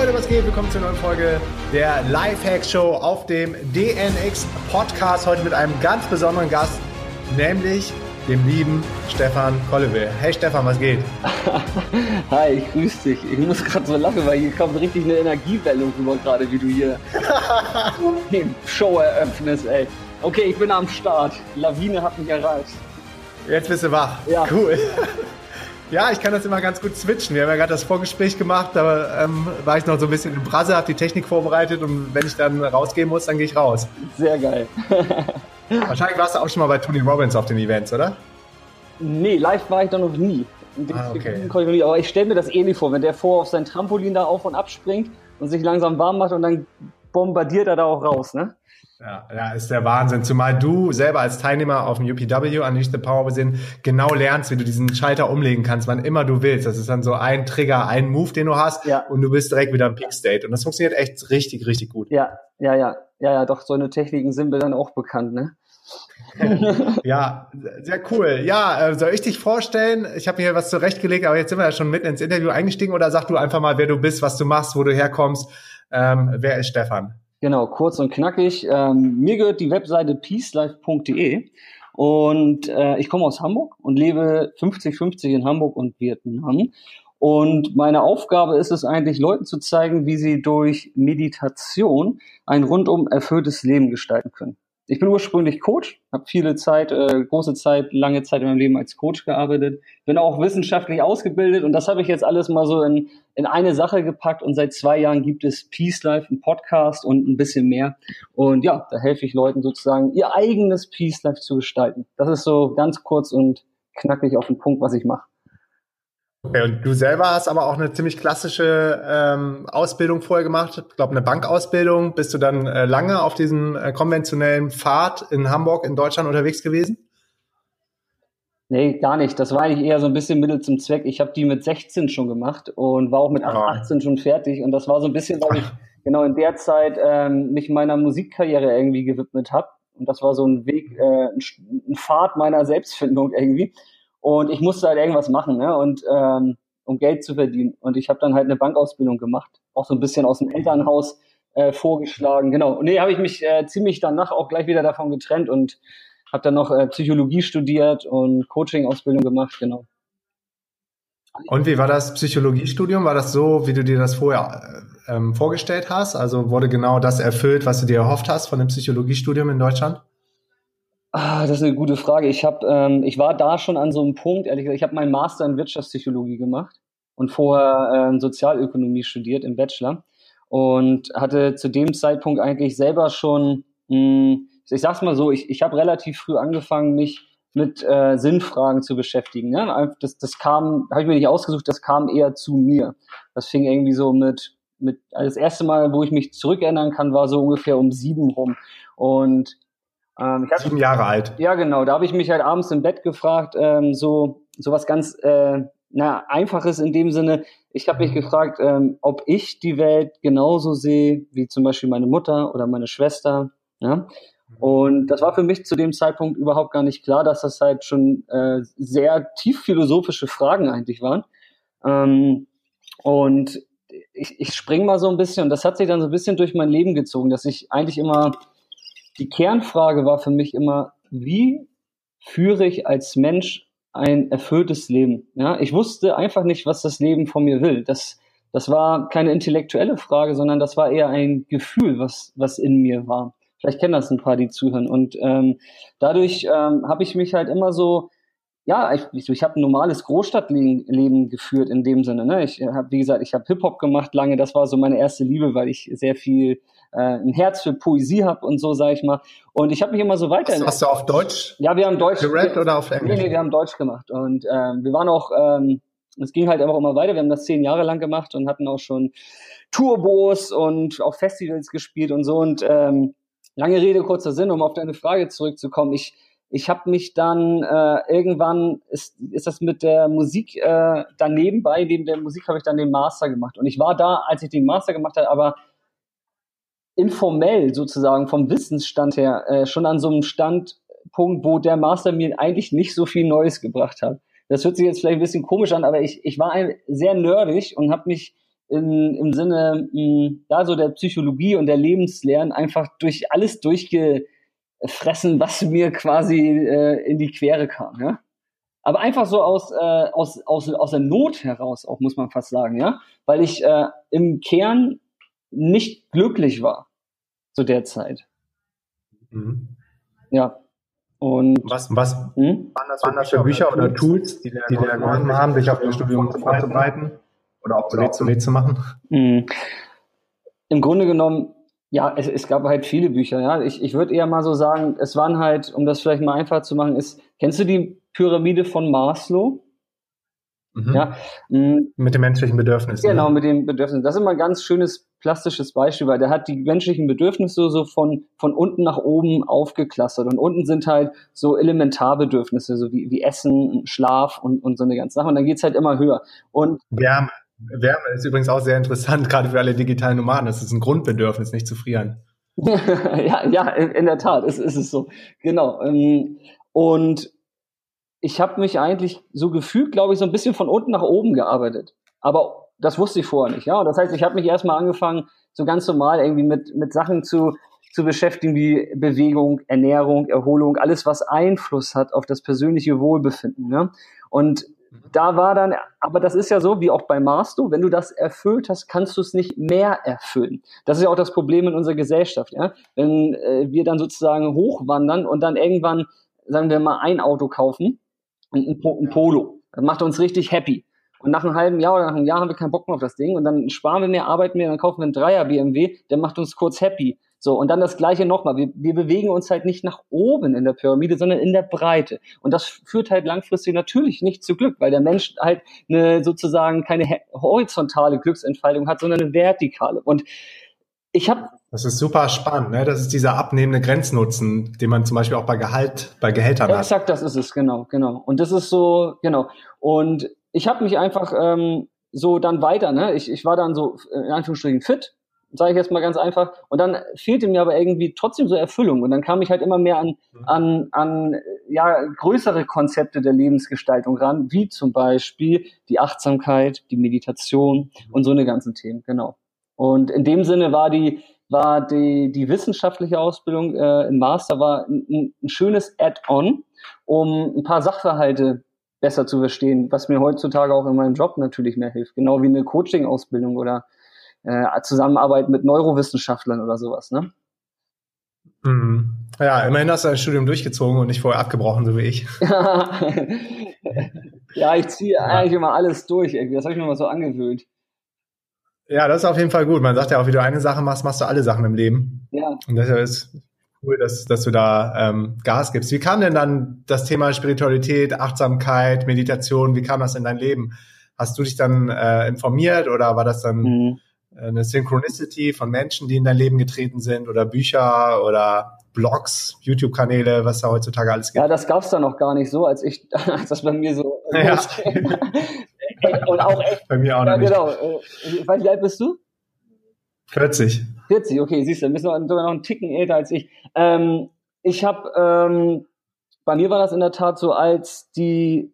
Leute, was geht? Willkommen zur neuen Folge der Lifehack Show auf dem DNX Podcast. Heute mit einem ganz besonderen Gast, nämlich dem lieben Stefan Kollewil. Hey Stefan, was geht? Hi, ich grüße dich. Ich muss gerade so lachen, weil hier kommt richtig eine Energiewelle rüber, gerade wie du hier die Show eröffnest, ey. Okay, ich bin am Start. Lawine hat mich erreicht. Jetzt bist du wach. Ja. Cool. Ja, ich kann das immer ganz gut switchen. Wir haben ja gerade das Vorgespräch gemacht, da ähm, war ich noch so ein bisschen in Brasse, habe die Technik vorbereitet und wenn ich dann rausgehen muss, dann gehe ich raus. Sehr geil. Wahrscheinlich warst du auch schon mal bei Tony Robbins auf den Events, oder? Nee, live war ich da noch nie. Ah, okay. Aber ich stelle mir das ähnlich vor, wenn der vor auf sein Trampolin da auf und ab springt und sich langsam warm macht und dann bombardiert er da auch raus, ne? Ja, ja, ist der Wahnsinn. Zumal du selber als Teilnehmer auf dem UPW, Unleash the Power Within, genau lernst, wie du diesen Schalter umlegen kannst, wann immer du willst. Das ist dann so ein Trigger, ein Move, den du hast ja. und du bist direkt wieder im Peak State. Und das funktioniert echt richtig, richtig gut. Ja, ja, ja. Ja, ja, doch, so eine Techniken sind mir dann auch bekannt, ne? ja, sehr cool. Ja, äh, soll ich dich vorstellen? Ich habe hier was zurechtgelegt, aber jetzt sind wir ja schon mitten ins Interview eingestiegen oder sag du einfach mal, wer du bist, was du machst, wo du herkommst. Ähm, wer ist Stefan? Genau, kurz und knackig. Ähm, mir gehört die Webseite peacelife.de und äh, ich komme aus Hamburg und lebe 50-50 in Hamburg und Vietnam. Und meine Aufgabe ist es eigentlich, Leuten zu zeigen, wie sie durch Meditation ein rundum erfülltes Leben gestalten können ich bin ursprünglich Coach, habe viele Zeit, äh, große Zeit, lange Zeit in meinem Leben als Coach gearbeitet, bin auch wissenschaftlich ausgebildet und das habe ich jetzt alles mal so in, in eine Sache gepackt und seit zwei Jahren gibt es Peace Life, ein Podcast und ein bisschen mehr und ja, da helfe ich Leuten sozusagen ihr eigenes Peace Life zu gestalten. Das ist so ganz kurz und knackig auf den Punkt, was ich mache. Okay, und du selber hast aber auch eine ziemlich klassische ähm, Ausbildung vorher gemacht. Ich glaube, eine Bankausbildung. Bist du dann äh, lange auf diesem äh, konventionellen Pfad in Hamburg, in Deutschland unterwegs gewesen? Nee, gar nicht. Das war eigentlich eher so ein bisschen Mittel zum Zweck. Ich habe die mit 16 schon gemacht und war auch mit 18 oh. schon fertig. Und das war so ein bisschen, weil ich genau in der Zeit ähm, mich meiner Musikkarriere irgendwie gewidmet habe. Und das war so ein Weg, äh, ein, ein Pfad meiner Selbstfindung irgendwie. Und ich musste halt irgendwas machen, ne? Und ähm, um Geld zu verdienen. Und ich habe dann halt eine Bankausbildung gemacht, auch so ein bisschen aus dem Elternhaus äh, vorgeschlagen. Genau. Und nee, habe ich mich äh, ziemlich danach auch gleich wieder davon getrennt und habe dann noch äh, Psychologie studiert und Coaching-Ausbildung gemacht, genau. Und wie war das Psychologiestudium? War das so, wie du dir das vorher äh, ähm, vorgestellt hast? Also wurde genau das erfüllt, was du dir erhofft hast von dem Psychologiestudium in Deutschland? Ah, das ist eine gute Frage. Ich habe, ähm, ich war da schon an so einem Punkt, ehrlich gesagt, ich habe meinen Master in Wirtschaftspsychologie gemacht und vorher äh, Sozialökonomie studiert im Bachelor und hatte zu dem Zeitpunkt eigentlich selber schon, mh, hm, ich sag's mal so, ich, ich habe relativ früh angefangen, mich mit äh, Sinnfragen zu beschäftigen. Ja? Das, das kam, habe ich mir nicht ausgesucht, das kam eher zu mir. Das fing irgendwie so mit, mit, also das erste Mal, wo ich mich zurückerinnern kann, war so ungefähr um sieben rum. Und ähm, ich Sieben Jahre alt. Ja, genau. Da habe ich mich halt abends im Bett gefragt, ähm, so, so was ganz äh, na, Einfaches in dem Sinne. Ich habe mich gefragt, ähm, ob ich die Welt genauso sehe wie zum Beispiel meine Mutter oder meine Schwester. Ja? Und das war für mich zu dem Zeitpunkt überhaupt gar nicht klar, dass das halt schon äh, sehr tief philosophische Fragen eigentlich waren. Ähm, und ich, ich spring mal so ein bisschen, und das hat sich dann so ein bisschen durch mein Leben gezogen, dass ich eigentlich immer die Kernfrage war für mich immer, wie führe ich als Mensch ein erfülltes Leben? Ja, ich wusste einfach nicht, was das Leben von mir will. Das, das war keine intellektuelle Frage, sondern das war eher ein Gefühl, was, was in mir war. Vielleicht kennen das ein paar, die zuhören. Und ähm, dadurch ähm, habe ich mich halt immer so, ja, ich, ich, habe ein normales Großstadtleben geführt in dem Sinne. Ne? Ich habe, wie gesagt, ich habe Hip-Hop gemacht lange. Das war so meine erste Liebe, weil ich sehr viel äh, ein Herz für Poesie habe und so, sage ich mal. Und ich habe mich immer so weiter. Hast, hast, du auf Deutsch? Ja, wir haben Deutsch. Gerappt oder auf Englisch? Nee, nee, wir haben Deutsch gemacht. Und ähm, wir waren auch, ähm, es ging halt einfach immer weiter. Wir haben das zehn Jahre lang gemacht und hatten auch schon Turbos und auch Festivals gespielt und so. Und ähm, lange Rede, kurzer Sinn, um auf deine Frage zurückzukommen. Ich ich habe mich dann äh, irgendwann ist, ist das mit der Musik äh, daneben bei neben der Musik habe ich dann den Master gemacht und ich war da, als ich den Master gemacht habe, aber informell sozusagen vom Wissensstand her äh, schon an so einem Standpunkt, wo der Master mir eigentlich nicht so viel Neues gebracht hat. Das hört sich jetzt vielleicht ein bisschen komisch an, aber ich, ich war sehr nerdig und habe mich in, im Sinne mh, ja, so der Psychologie und der Lebenslernen einfach durch alles durchgefressen, was mir quasi äh, in die Quere kam. Ja? Aber einfach so aus, äh, aus, aus, aus der Not heraus, auch muss man fast sagen, ja, weil ich äh, im Kern nicht glücklich war zu der Zeit. Mhm. Ja. Und was, was hm? waren das, waren das für Bücher oder Tools, die dir, die dir geholfen haben, dich auf das Studium vorzubereiten oder auch obsolet zu machen? Mhm. Im Grunde genommen, ja, es, es gab halt viele Bücher, ja. Ich, ich würde eher mal so sagen, es waren halt, um das vielleicht mal einfach zu machen, ist, kennst du die Pyramide von Maslow? Mhm. Ja, mhm. mit den menschlichen Bedürfnissen. Genau, ne? mit den Bedürfnissen. Das ist immer ein ganz schönes plastisches Beispiel, weil der hat die menschlichen Bedürfnisse so von, von unten nach oben aufgeklustert. Und unten sind halt so Elementarbedürfnisse, so wie, wie Essen, Schlaf und, und so eine ganze Sache. Und dann geht's halt immer höher. Und Wärme. Wärme ist übrigens auch sehr interessant, gerade für alle digitalen Nomaden. Das ist ein Grundbedürfnis, nicht zu frieren. ja, ja, in der Tat, ist, ist es so. Genau. Ähm, und ich habe mich eigentlich so gefühlt, glaube ich, so ein bisschen von unten nach oben gearbeitet. Aber das wusste ich vorher nicht. Ja, das heißt, ich habe mich erstmal angefangen, so ganz normal irgendwie mit mit Sachen zu zu beschäftigen wie Bewegung, Ernährung, Erholung, alles was Einfluss hat auf das persönliche Wohlbefinden. Ne? Und. Da war dann, aber das ist ja so wie auch bei Masto, wenn du das erfüllt hast, kannst du es nicht mehr erfüllen. Das ist ja auch das Problem in unserer Gesellschaft, ja. Wenn äh, wir dann sozusagen hochwandern und dann irgendwann, sagen wir mal, ein Auto kaufen, ein, ein Polo. Das macht uns richtig happy. Und nach einem halben Jahr oder nach einem Jahr haben wir keinen Bock mehr auf das Ding und dann sparen wir mehr, arbeiten mehr, dann kaufen wir einen Dreier BMW, der macht uns kurz happy. So, und dann das Gleiche nochmal. Wir, wir bewegen uns halt nicht nach oben in der Pyramide, sondern in der Breite. Und das führt halt langfristig natürlich nicht zu Glück, weil der Mensch halt eine sozusagen keine horizontale Glücksentfaltung hat, sondern eine vertikale. Und ich habe das ist super spannend, ne? Das ist dieser abnehmende Grenznutzen, den man zum Beispiel auch bei Gehalt, bei Gehältern ja, hat. Exakt, das ist es, genau, genau. Und das ist so, genau. Und ich habe mich einfach ähm, so dann weiter, ne? Ich, ich war dann so in Anführungsstrichen fit, sage ich jetzt mal ganz einfach. Und dann fehlte mir aber irgendwie trotzdem so Erfüllung. Und dann kam ich halt immer mehr an, mhm. an, an ja, größere Konzepte der Lebensgestaltung ran, wie zum Beispiel die Achtsamkeit, die Meditation mhm. und so eine ganzen Themen, genau. Und in dem Sinne war die war die, die wissenschaftliche Ausbildung äh, im Master war ein, ein schönes Add-on, um ein paar Sachverhalte besser zu verstehen, was mir heutzutage auch in meinem Job natürlich mehr hilft. Genau wie eine Coaching-Ausbildung oder äh, Zusammenarbeit mit Neurowissenschaftlern oder sowas. Ne? Mhm. Ja, immerhin hast du dein Studium durchgezogen und nicht vorher abgebrochen, so wie ich. ja, ich ziehe ja. eigentlich immer alles durch. Irgendwie. Das habe ich mir mal so angewöhnt. Ja, das ist auf jeden Fall gut. Man sagt ja auch, wie du eine Sache machst, machst du alle Sachen im Leben. Ja. Und deshalb ist cool, dass, dass du da ähm, Gas gibst. Wie kam denn dann das Thema Spiritualität, Achtsamkeit, Meditation, wie kam das in dein Leben? Hast du dich dann äh, informiert oder war das dann mhm. Eine Synchronicity von Menschen, die in dein Leben getreten sind oder Bücher oder Blogs, YouTube-Kanäle, was da heutzutage alles gibt? Ja, das gab's da noch gar nicht so, als ich, als das bei mir so ja. Und auch echt. Bei mir auch noch ja, nicht. Genau. Äh, wie alt bist du? 40. 40, okay, siehst du, bist sogar noch einen Ticken älter als ich. Ähm, ich habe, ähm, bei mir war das in der Tat so, als die,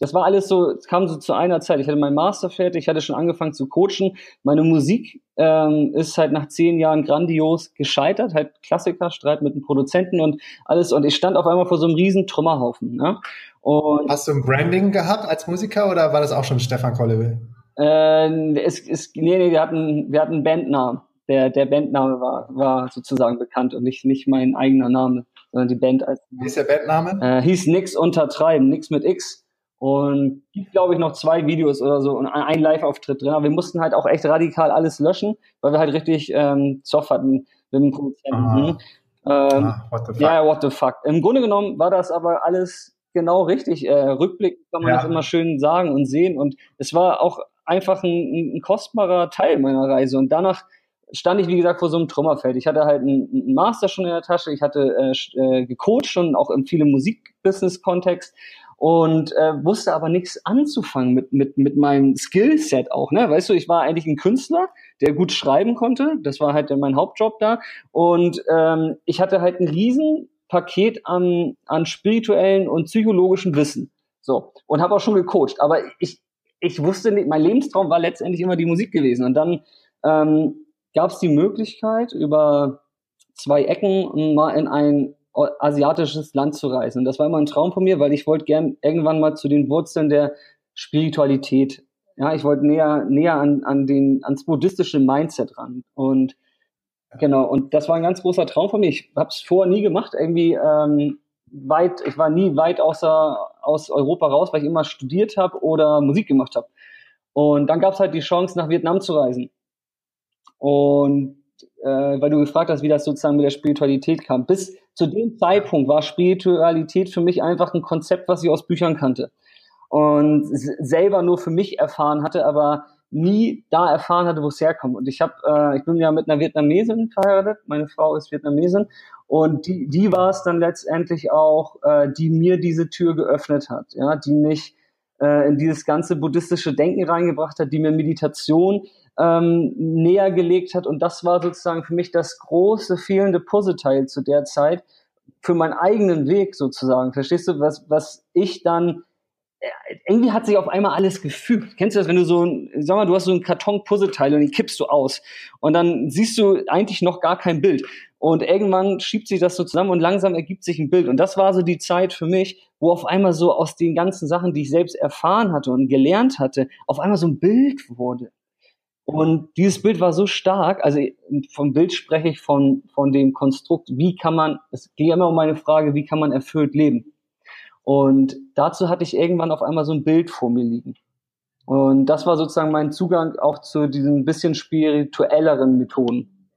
das war alles so, es kam so zu einer Zeit. Ich hatte meinen Master fertig, ich hatte schon angefangen zu coachen. Meine Musik ähm, ist halt nach zehn Jahren grandios gescheitert, halt Klassiker, Streit mit dem Produzenten und alles. Und ich stand auf einmal vor so einem riesen Trümmerhaufen. Ne? Und Hast du ein Branding gehabt als Musiker oder war das auch schon Stefan Kollewil? Äh, es, es, nee, nee, wir hatten, wir hatten einen Bandnamen. Der, der Bandname war, war sozusagen bekannt und nicht, nicht mein eigener Name, sondern die Band als. Wie ist der Bandname? Äh, hieß Nix untertreiben, Nix mit X. Und gibt, glaube ich, noch zwei Videos oder so und ein Live-Auftritt drin. Aber wir mussten halt auch echt radikal alles löschen, weil wir halt richtig ähm, Zoff hatten mit dem Produzenten. Ah. Ähm, ah, what the fuck. Ja, what the fuck. Im Grunde genommen war das aber alles genau richtig. Äh, Rückblick kann man ja. das immer schön sagen und sehen. Und es war auch einfach ein, ein, kostbarer Teil meiner Reise. Und danach stand ich, wie gesagt, vor so einem Trümmerfeld. Ich hatte halt einen, Master schon in der Tasche, ich hatte äh, äh, gecoacht und auch in viele Musikbusiness-Kontext und äh, wusste aber nichts anzufangen mit, mit, mit meinem Skillset auch. Ne? Weißt du, ich war eigentlich ein Künstler, der gut schreiben konnte. Das war halt mein Hauptjob da. Und ähm, ich hatte halt einen riesen Paket an, an spirituellen und psychologischen Wissen. So. Und habe auch schon gecoacht. Aber ich, ich wusste nicht, mein Lebenstraum war letztendlich immer die Musik gewesen. Und dann ähm, gab es die Möglichkeit, über zwei Ecken mal in ein asiatisches Land zu reisen. Und das war immer ein Traum von mir, weil ich wollte gern irgendwann mal zu den Wurzeln der Spiritualität. Ja, ich wollte näher, näher an, an den, ans buddhistische Mindset ran. Und genau, und das war ein ganz großer Traum von mir. Ich habe es vorher nie gemacht, irgendwie ähm, weit, ich war nie weit außer aus Europa raus, weil ich immer studiert habe oder Musik gemacht habe. Und dann gab es halt die Chance, nach Vietnam zu reisen. Und äh, weil du gefragt hast, wie das sozusagen mit der Spiritualität kam. Bis zu dem Zeitpunkt war Spiritualität für mich einfach ein Konzept, was ich aus Büchern kannte und selber nur für mich erfahren hatte, aber nie da erfahren hatte, wo es herkommt. Und ich habe, äh, ich bin ja mit einer Vietnamesin verheiratet, meine Frau ist Vietnamesin und die, die war es dann letztendlich auch, äh, die mir diese Tür geöffnet hat, ja, die mich äh, in dieses ganze buddhistische Denken reingebracht hat, die mir Meditation ähm, näher gelegt hat. Und das war sozusagen für mich das große fehlende Puzzleteil zu der Zeit für meinen eigenen Weg sozusagen. Verstehst du, was, was ich dann irgendwie hat sich auf einmal alles gefügt. Kennst du das, wenn du so ein, sag mal, du hast so ein Karton Puzzleteil und die kippst du aus und dann siehst du eigentlich noch gar kein Bild und irgendwann schiebt sich das so zusammen und langsam ergibt sich ein Bild und das war so die Zeit für mich, wo auf einmal so aus den ganzen Sachen, die ich selbst erfahren hatte und gelernt hatte, auf einmal so ein Bild wurde. Und dieses Bild war so stark, also vom Bild spreche ich von, von dem Konstrukt, wie kann man, es geht immer um meine Frage, wie kann man erfüllt leben? Und dazu hatte ich irgendwann auf einmal so ein Bild vor mir liegen. Und das war sozusagen mein Zugang auch zu diesen bisschen spirituelleren Methoden.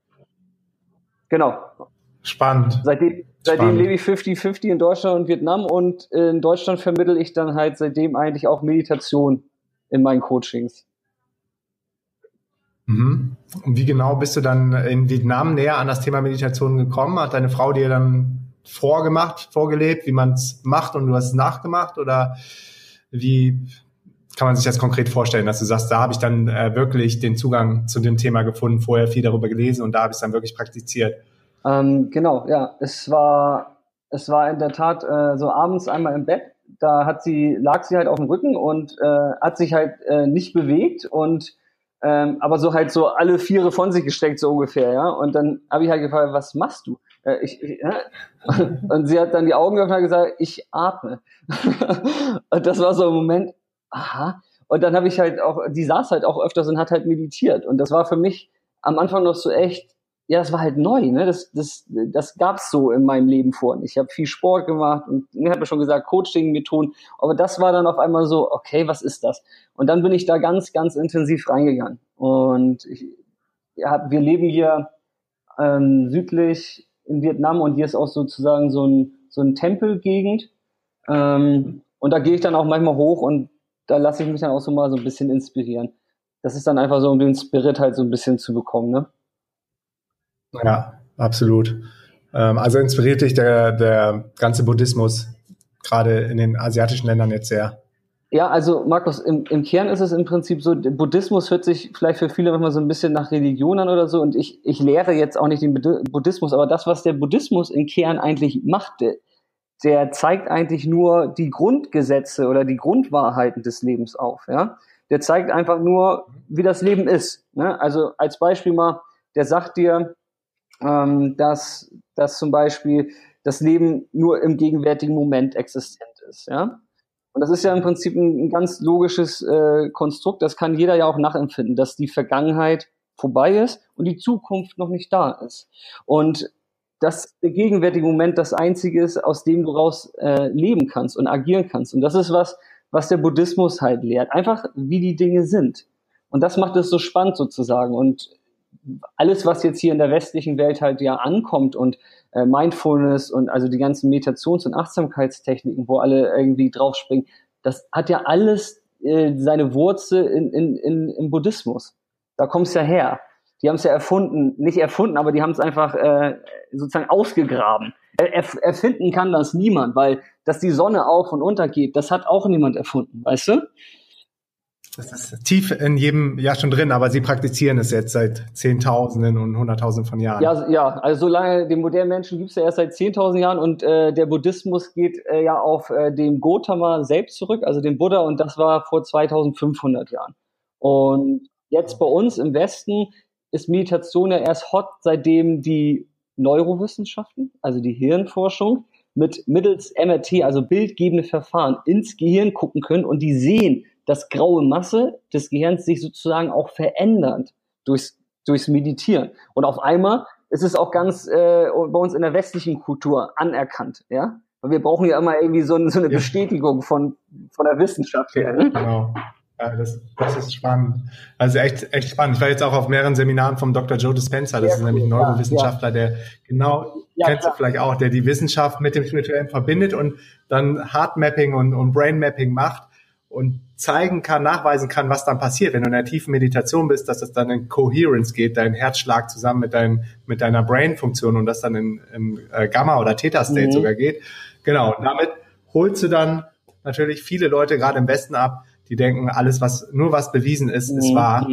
Genau. Spannend. Seitdem, seitdem lebe ich 50-50 in Deutschland und Vietnam und in Deutschland vermittel ich dann halt seitdem eigentlich auch Meditation in meinen Coachings. Mhm. Und wie genau bist du dann in Vietnam näher an das Thema Meditation gekommen? Hat deine Frau dir dann vorgemacht, vorgelebt, wie man es macht und du hast es nachgemacht? Oder wie kann man sich das konkret vorstellen, dass du sagst, da habe ich dann äh, wirklich den Zugang zu dem Thema gefunden, vorher viel darüber gelesen und da habe ich es dann wirklich praktiziert? Ähm, genau, ja. Es war, es war in der Tat äh, so abends einmal im Bett. Da hat sie, lag sie halt auf dem Rücken und äh, hat sich halt äh, nicht bewegt und ähm, aber so halt so alle Viere von sich gesteckt, so ungefähr, ja. Und dann habe ich halt gefragt, was machst du? Äh, ich, ich, ja? Und sie hat dann die Augen geöffnet und gesagt, ich atme. und das war so ein Moment, aha. Und dann habe ich halt auch, die saß halt auch öfters und hat halt meditiert. Und das war für mich am Anfang noch so echt, ja, das war halt neu, ne? Das, das, das gab's so in meinem Leben vor. Ich habe viel Sport gemacht und ich habe schon gesagt, Coaching-Methoden, aber das war dann auf einmal so, okay, was ist das? Und dann bin ich da ganz, ganz intensiv reingegangen. Und ich, ja, wir leben hier ähm, südlich in Vietnam und hier ist auch sozusagen so ein, so ein Tempelgegend. Ähm, und da gehe ich dann auch manchmal hoch und da lasse ich mich dann auch so mal so ein bisschen inspirieren. Das ist dann einfach so, um den Spirit halt so ein bisschen zu bekommen, ne? Ja, absolut. Ähm, also inspiriert dich der, der ganze Buddhismus, gerade in den asiatischen Ländern jetzt sehr. Ja, also Markus, im, im Kern ist es im Prinzip so, Buddhismus hört sich vielleicht für viele manchmal so ein bisschen nach Religion an oder so und ich, ich lehre jetzt auch nicht den Buddhismus, aber das, was der Buddhismus im Kern eigentlich macht, der, der zeigt eigentlich nur die Grundgesetze oder die Grundwahrheiten des Lebens auf, ja. Der zeigt einfach nur, wie das Leben ist. Ne? Also als Beispiel mal, der sagt dir, ähm, dass, dass zum Beispiel das Leben nur im gegenwärtigen Moment existent ist. Ja? Und das ist ja im Prinzip ein, ein ganz logisches äh, Konstrukt, das kann jeder ja auch nachempfinden, dass die Vergangenheit vorbei ist und die Zukunft noch nicht da ist. Und dass der gegenwärtige Moment das einzige ist, aus dem du raus äh, leben kannst und agieren kannst. Und das ist was, was der Buddhismus halt lehrt. Einfach, wie die Dinge sind. Und das macht es so spannend sozusagen. Und alles, was jetzt hier in der westlichen Welt halt ja ankommt und äh, Mindfulness und also die ganzen Meditations- und Achtsamkeitstechniken, wo alle irgendwie draufspringen, das hat ja alles äh, seine Wurzel in, in, in, im Buddhismus. Da kommt es ja her. Die haben es ja erfunden, nicht erfunden, aber die haben es einfach äh, sozusagen ausgegraben. Er, erfinden kann das niemand, weil dass die Sonne auf und untergeht, das hat auch niemand erfunden, weißt du? Das ist tief in jedem ja schon drin, aber Sie praktizieren es jetzt seit Zehntausenden und Hunderttausenden von Jahren. Ja, ja, also solange den modernen Menschen gibt es ja erst seit Zehntausend Jahren und äh, der Buddhismus geht äh, ja auf äh, den Gotama selbst zurück, also den Buddha, und das war vor 2500 Jahren. Und jetzt bei uns im Westen ist Meditation ja erst hot, seitdem die Neurowissenschaften, also die Hirnforschung, mit mittels MRT, also bildgebende Verfahren, ins Gehirn gucken können und die sehen, dass graue Masse des Gehirns sich sozusagen auch verändert durchs, durchs Meditieren. Und auf einmal ist es auch ganz äh, bei uns in der westlichen Kultur anerkannt, ja. Weil wir brauchen ja immer irgendwie so, so eine ja. Bestätigung von, von der Wissenschaft her. Ne? Genau. Ja, das, das ist spannend. Also echt, echt spannend. Ich war jetzt auch auf mehreren Seminaren vom Dr. Joe Dispenza. Das Sehr ist nämlich ein Neurowissenschaftler, ja, der genau, ja, kennst klar. du vielleicht auch, der die Wissenschaft mit dem Spirituellen verbindet und dann Heartmapping und, und Brainmapping macht und zeigen kann, nachweisen kann, was dann passiert, wenn du in einer tiefen Meditation bist, dass es dann in Coherence geht, dein Herzschlag zusammen mit, dein, mit deiner Brain-Funktion und das dann in, in äh, Gamma- oder Theta-State mhm. sogar geht. Genau, und damit holst du dann natürlich viele Leute gerade im Westen ab, die denken, alles, was nur was bewiesen ist, ist mhm. wahr.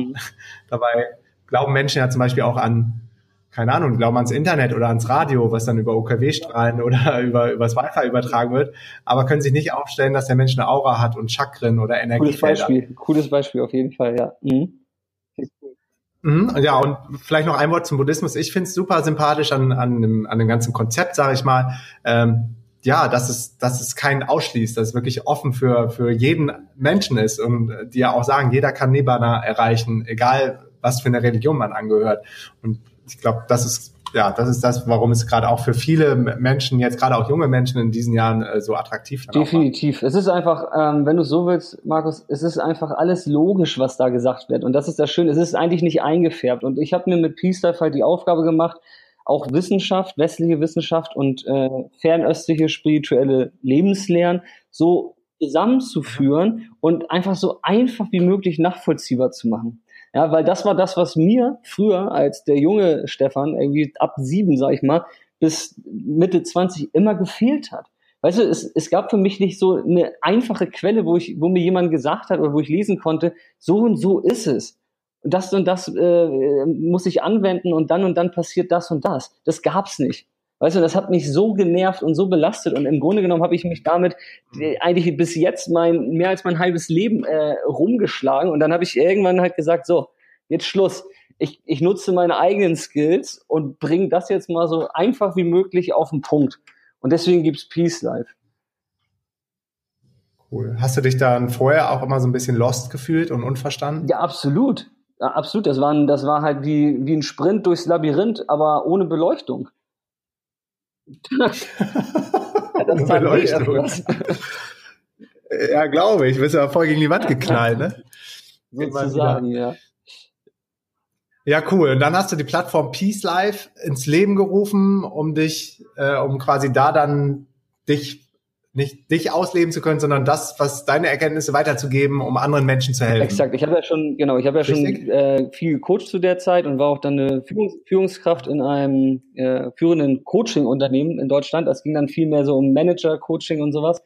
Dabei glauben Menschen ja zum Beispiel auch an, keine Ahnung, glauben ans Internet oder ans Radio, was dann über OKW-Strahlen oder über, über das Wi-Fi übertragen wird, aber können sich nicht aufstellen, dass der Mensch eine Aura hat und Chakren oder Energie. Cooles Beispiel, cooles Beispiel auf jeden Fall, ja. Mhm. Mhm, ja, und vielleicht noch ein Wort zum Buddhismus. Ich finde es super sympathisch an, an, dem, an dem ganzen Konzept, sage ich mal. Ähm, ja, dass es, dass es keinen ausschließt, dass es wirklich offen für, für jeden Menschen ist und die ja auch sagen, jeder kann Nibbana erreichen, egal was für eine Religion man angehört. Und ich glaube, das ist ja, das ist das, warum es gerade auch für viele Menschen, jetzt gerade auch junge Menschen in diesen Jahren äh, so attraktiv ist. Definitiv. Es ist einfach, ähm, wenn du so willst, Markus, es ist einfach alles logisch, was da gesagt wird. Und das ist das Schöne. Es ist eigentlich nicht eingefärbt. Und ich habe mir mit Peace Life halt die Aufgabe gemacht, auch Wissenschaft, westliche Wissenschaft und äh, fernöstliche spirituelle Lebenslehren so zusammenzuführen und einfach so einfach wie möglich nachvollziehbar zu machen. Ja, weil das war das, was mir früher als der junge Stefan, irgendwie ab sieben, sag ich mal, bis Mitte 20 immer gefehlt hat. Weißt du, es, es gab für mich nicht so eine einfache Quelle, wo ich, wo mir jemand gesagt hat oder wo ich lesen konnte, so und so ist es das und das äh, muss ich anwenden und dann und dann passiert das und das. Das gab's nicht. Weißt du, das hat mich so genervt und so belastet und im Grunde genommen habe ich mich damit äh, eigentlich bis jetzt mein mehr als mein halbes Leben äh, rumgeschlagen und dann habe ich irgendwann halt gesagt, so, jetzt Schluss. Ich, ich nutze meine eigenen Skills und bringe das jetzt mal so einfach wie möglich auf den Punkt. Und deswegen gibt's Peace Life. Cool. Hast du dich dann vorher auch immer so ein bisschen lost gefühlt und unverstanden? Ja, absolut. Ja, absolut. Das, waren, das war halt wie, wie ein Sprint durchs Labyrinth, aber ohne Beleuchtung. Das ohne Beleuchtung. ja, glaube ich. Du bist ja voll gegen die Wand geknallt, ne? Sozusagen, ja. Ja, cool. Und dann hast du die Plattform Peace Life ins Leben gerufen, um dich, äh, um quasi da dann dich nicht dich ausleben zu können, sondern das, was deine Erkenntnisse weiterzugeben, um anderen Menschen zu helfen. Exakt. Ich habe ja schon, genau, ich habe ja Richtig? schon äh, viel gecoacht zu der Zeit und war auch dann eine Führungs Führungskraft in einem äh, führenden Coaching-Unternehmen in Deutschland. Das ging dann viel mehr so um Manager-Coaching und sowas.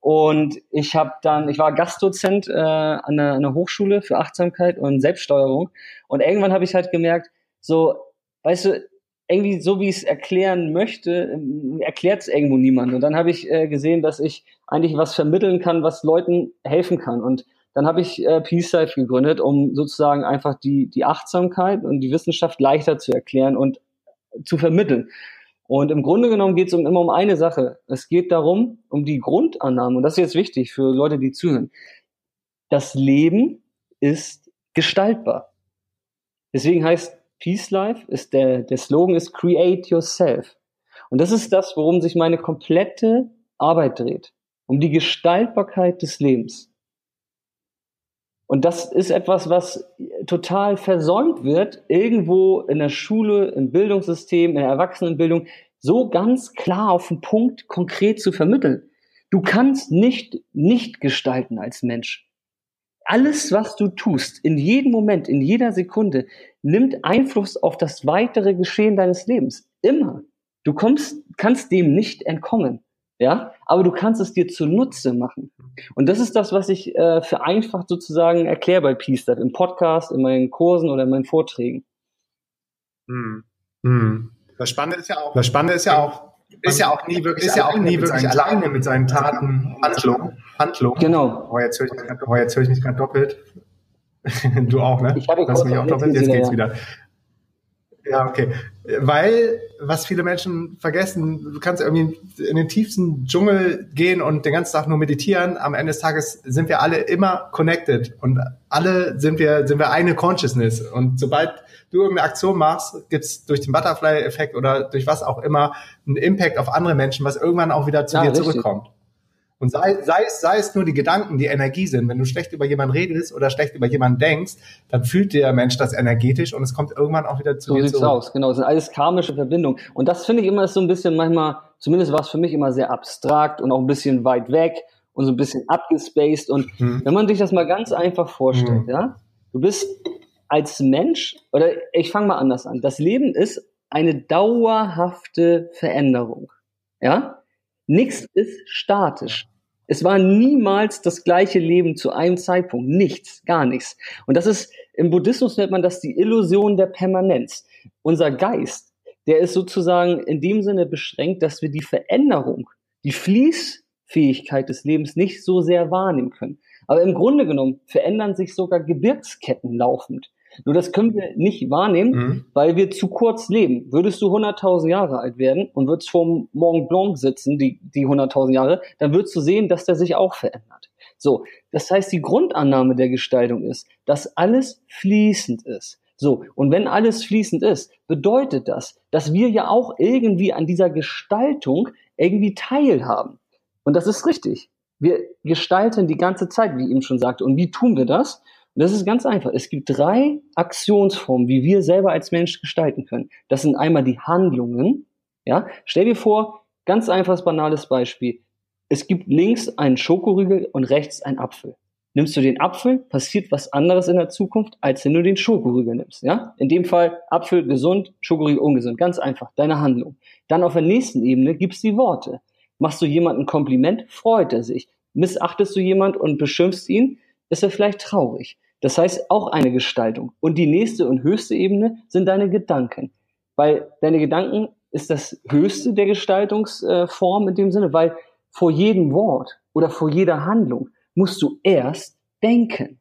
Und ich habe dann, ich war Gastdozent äh, an, einer, an einer Hochschule für Achtsamkeit und Selbststeuerung. Und irgendwann habe ich halt gemerkt, so, weißt du, irgendwie so wie ich es erklären möchte, erklärt es irgendwo niemand. Und dann habe ich äh, gesehen, dass ich eigentlich was vermitteln kann, was Leuten helfen kann. Und dann habe ich äh, Peace Life gegründet, um sozusagen einfach die, die Achtsamkeit und die Wissenschaft leichter zu erklären und zu vermitteln. Und im Grunde genommen geht es um, immer um eine Sache. Es geht darum, um die Grundannahme, und das ist jetzt wichtig für Leute, die zuhören. Das Leben ist gestaltbar. Deswegen heißt Peace Life ist der, der Slogan ist Create Yourself. Und das ist das, worum sich meine komplette Arbeit dreht. Um die Gestaltbarkeit des Lebens. Und das ist etwas, was total versäumt wird, irgendwo in der Schule, im Bildungssystem, in der Erwachsenenbildung, so ganz klar auf den Punkt konkret zu vermitteln. Du kannst nicht nicht gestalten als Mensch alles, was du tust, in jedem Moment, in jeder Sekunde, nimmt Einfluss auf das weitere Geschehen deines Lebens. Immer. Du kommst, kannst dem nicht entkommen. Ja, aber du kannst es dir zunutze machen. Und das ist das, was ich äh, vereinfacht sozusagen erkläre bei Peace Step im Podcast, in meinen Kursen oder in meinen Vorträgen. Hm. Hm. Das Spannende ist ja auch, das Spannende ist ja auch, ist ja auch nie wirklich, ist ja auch nie wirklich alleine mit seinen Taten, Handlung, Handlung. Genau. Oh, jetzt höre ich oh, jetzt höre ich mich gerade doppelt. du auch, ne? Ich hatte Lass mich auch doppelt, jetzt geht's wieder. Ja, okay. Weil, was viele Menschen vergessen, du kannst irgendwie in den tiefsten Dschungel gehen und den ganzen Tag nur meditieren. Am Ende des Tages sind wir alle immer connected und alle sind wir, sind wir eine Consciousness. Und sobald du irgendeine Aktion machst, gibt's durch den Butterfly-Effekt oder durch was auch immer einen Impact auf andere Menschen, was irgendwann auch wieder zu ja, dir richtig. zurückkommt. Und sei, sei, es, sei es nur die Gedanken, die Energie sind. Wenn du schlecht über jemanden redest oder schlecht über jemanden denkst, dann fühlt der Mensch das energetisch und es kommt irgendwann auch wieder zu so dir sieht's zurück. aus, genau. Das sind alles karmische Verbindungen. Und das finde ich immer so ein bisschen manchmal, zumindest war es für mich immer sehr abstrakt und auch ein bisschen weit weg und so ein bisschen abgespaced. Und hm. wenn man sich das mal ganz einfach vorstellt, hm. ja, du bist als Mensch, oder ich fange mal anders an. Das Leben ist eine dauerhafte Veränderung. Ja? Nichts ist statisch. Es war niemals das gleiche Leben zu einem Zeitpunkt. Nichts, gar nichts. Und das ist, im Buddhismus nennt man das die Illusion der Permanenz. Unser Geist, der ist sozusagen in dem Sinne beschränkt, dass wir die Veränderung, die Fließfähigkeit des Lebens nicht so sehr wahrnehmen können. Aber im Grunde genommen verändern sich sogar Gebirgsketten laufend. Nur das können wir nicht wahrnehmen, mhm. weil wir zu kurz leben. Würdest du 100.000 Jahre alt werden und würdest vor Mont Blanc sitzen, die, die 100.000 Jahre, dann würdest du sehen, dass der sich auch verändert. So. Das heißt, die Grundannahme der Gestaltung ist, dass alles fließend ist. So. Und wenn alles fließend ist, bedeutet das, dass wir ja auch irgendwie an dieser Gestaltung irgendwie teilhaben. Und das ist richtig. Wir gestalten die ganze Zeit, wie ich eben schon sagte. Und wie tun wir das? Und das ist ganz einfach. Es gibt drei Aktionsformen, wie wir selber als Mensch gestalten können. Das sind einmal die Handlungen. Ja, stell dir vor, ganz einfaches, banales Beispiel. Es gibt links einen Schokoriegel und rechts einen Apfel. Nimmst du den Apfel, passiert was anderes in der Zukunft, als wenn du den Schokoriegel nimmst. Ja? In dem Fall Apfel gesund, Schokoriegel ungesund. Ganz einfach, deine Handlung. Dann auf der nächsten Ebene gibt's die Worte. Machst du jemandem ein Kompliment, freut er sich. Missachtest du jemand und beschimpfst ihn, ist er vielleicht traurig. Das heißt auch eine Gestaltung. Und die nächste und höchste Ebene sind deine Gedanken. Weil deine Gedanken ist das höchste der Gestaltungsform in dem Sinne, weil vor jedem Wort oder vor jeder Handlung musst du erst denken.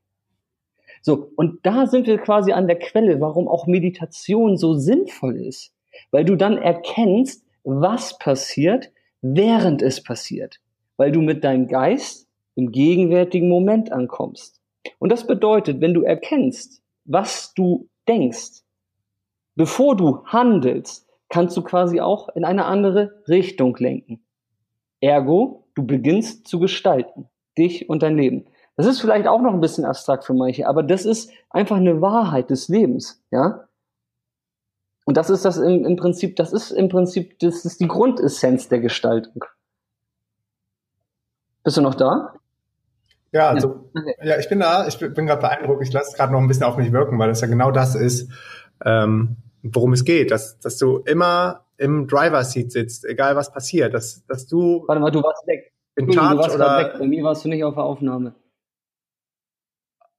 So, und da sind wir quasi an der Quelle, warum auch Meditation so sinnvoll ist. Weil du dann erkennst, was passiert, während es passiert. Weil du mit deinem Geist im gegenwärtigen Moment ankommst. Und das bedeutet, wenn du erkennst, was du denkst, bevor du handelst, kannst du quasi auch in eine andere Richtung lenken. Ergo, du beginnst zu gestalten, dich und dein Leben. Das ist vielleicht auch noch ein bisschen abstrakt für manche, aber das ist einfach eine Wahrheit des Lebens, ja? Und das ist das im, im Prinzip, das ist im Prinzip, das ist die Grundessenz der Gestaltung. Bist du noch da? Ja, also, ja, ich bin da, ich bin, bin gerade beeindruckt, ich lasse es gerade noch ein bisschen auf mich wirken, weil das ja genau das ist, ähm, worum es geht, dass, dass du immer im Driver-Seat sitzt, egal was passiert, dass, dass du... Warte mal, du warst weg. In Charge du warst oder... weg, bei mir warst du nicht auf der Aufnahme.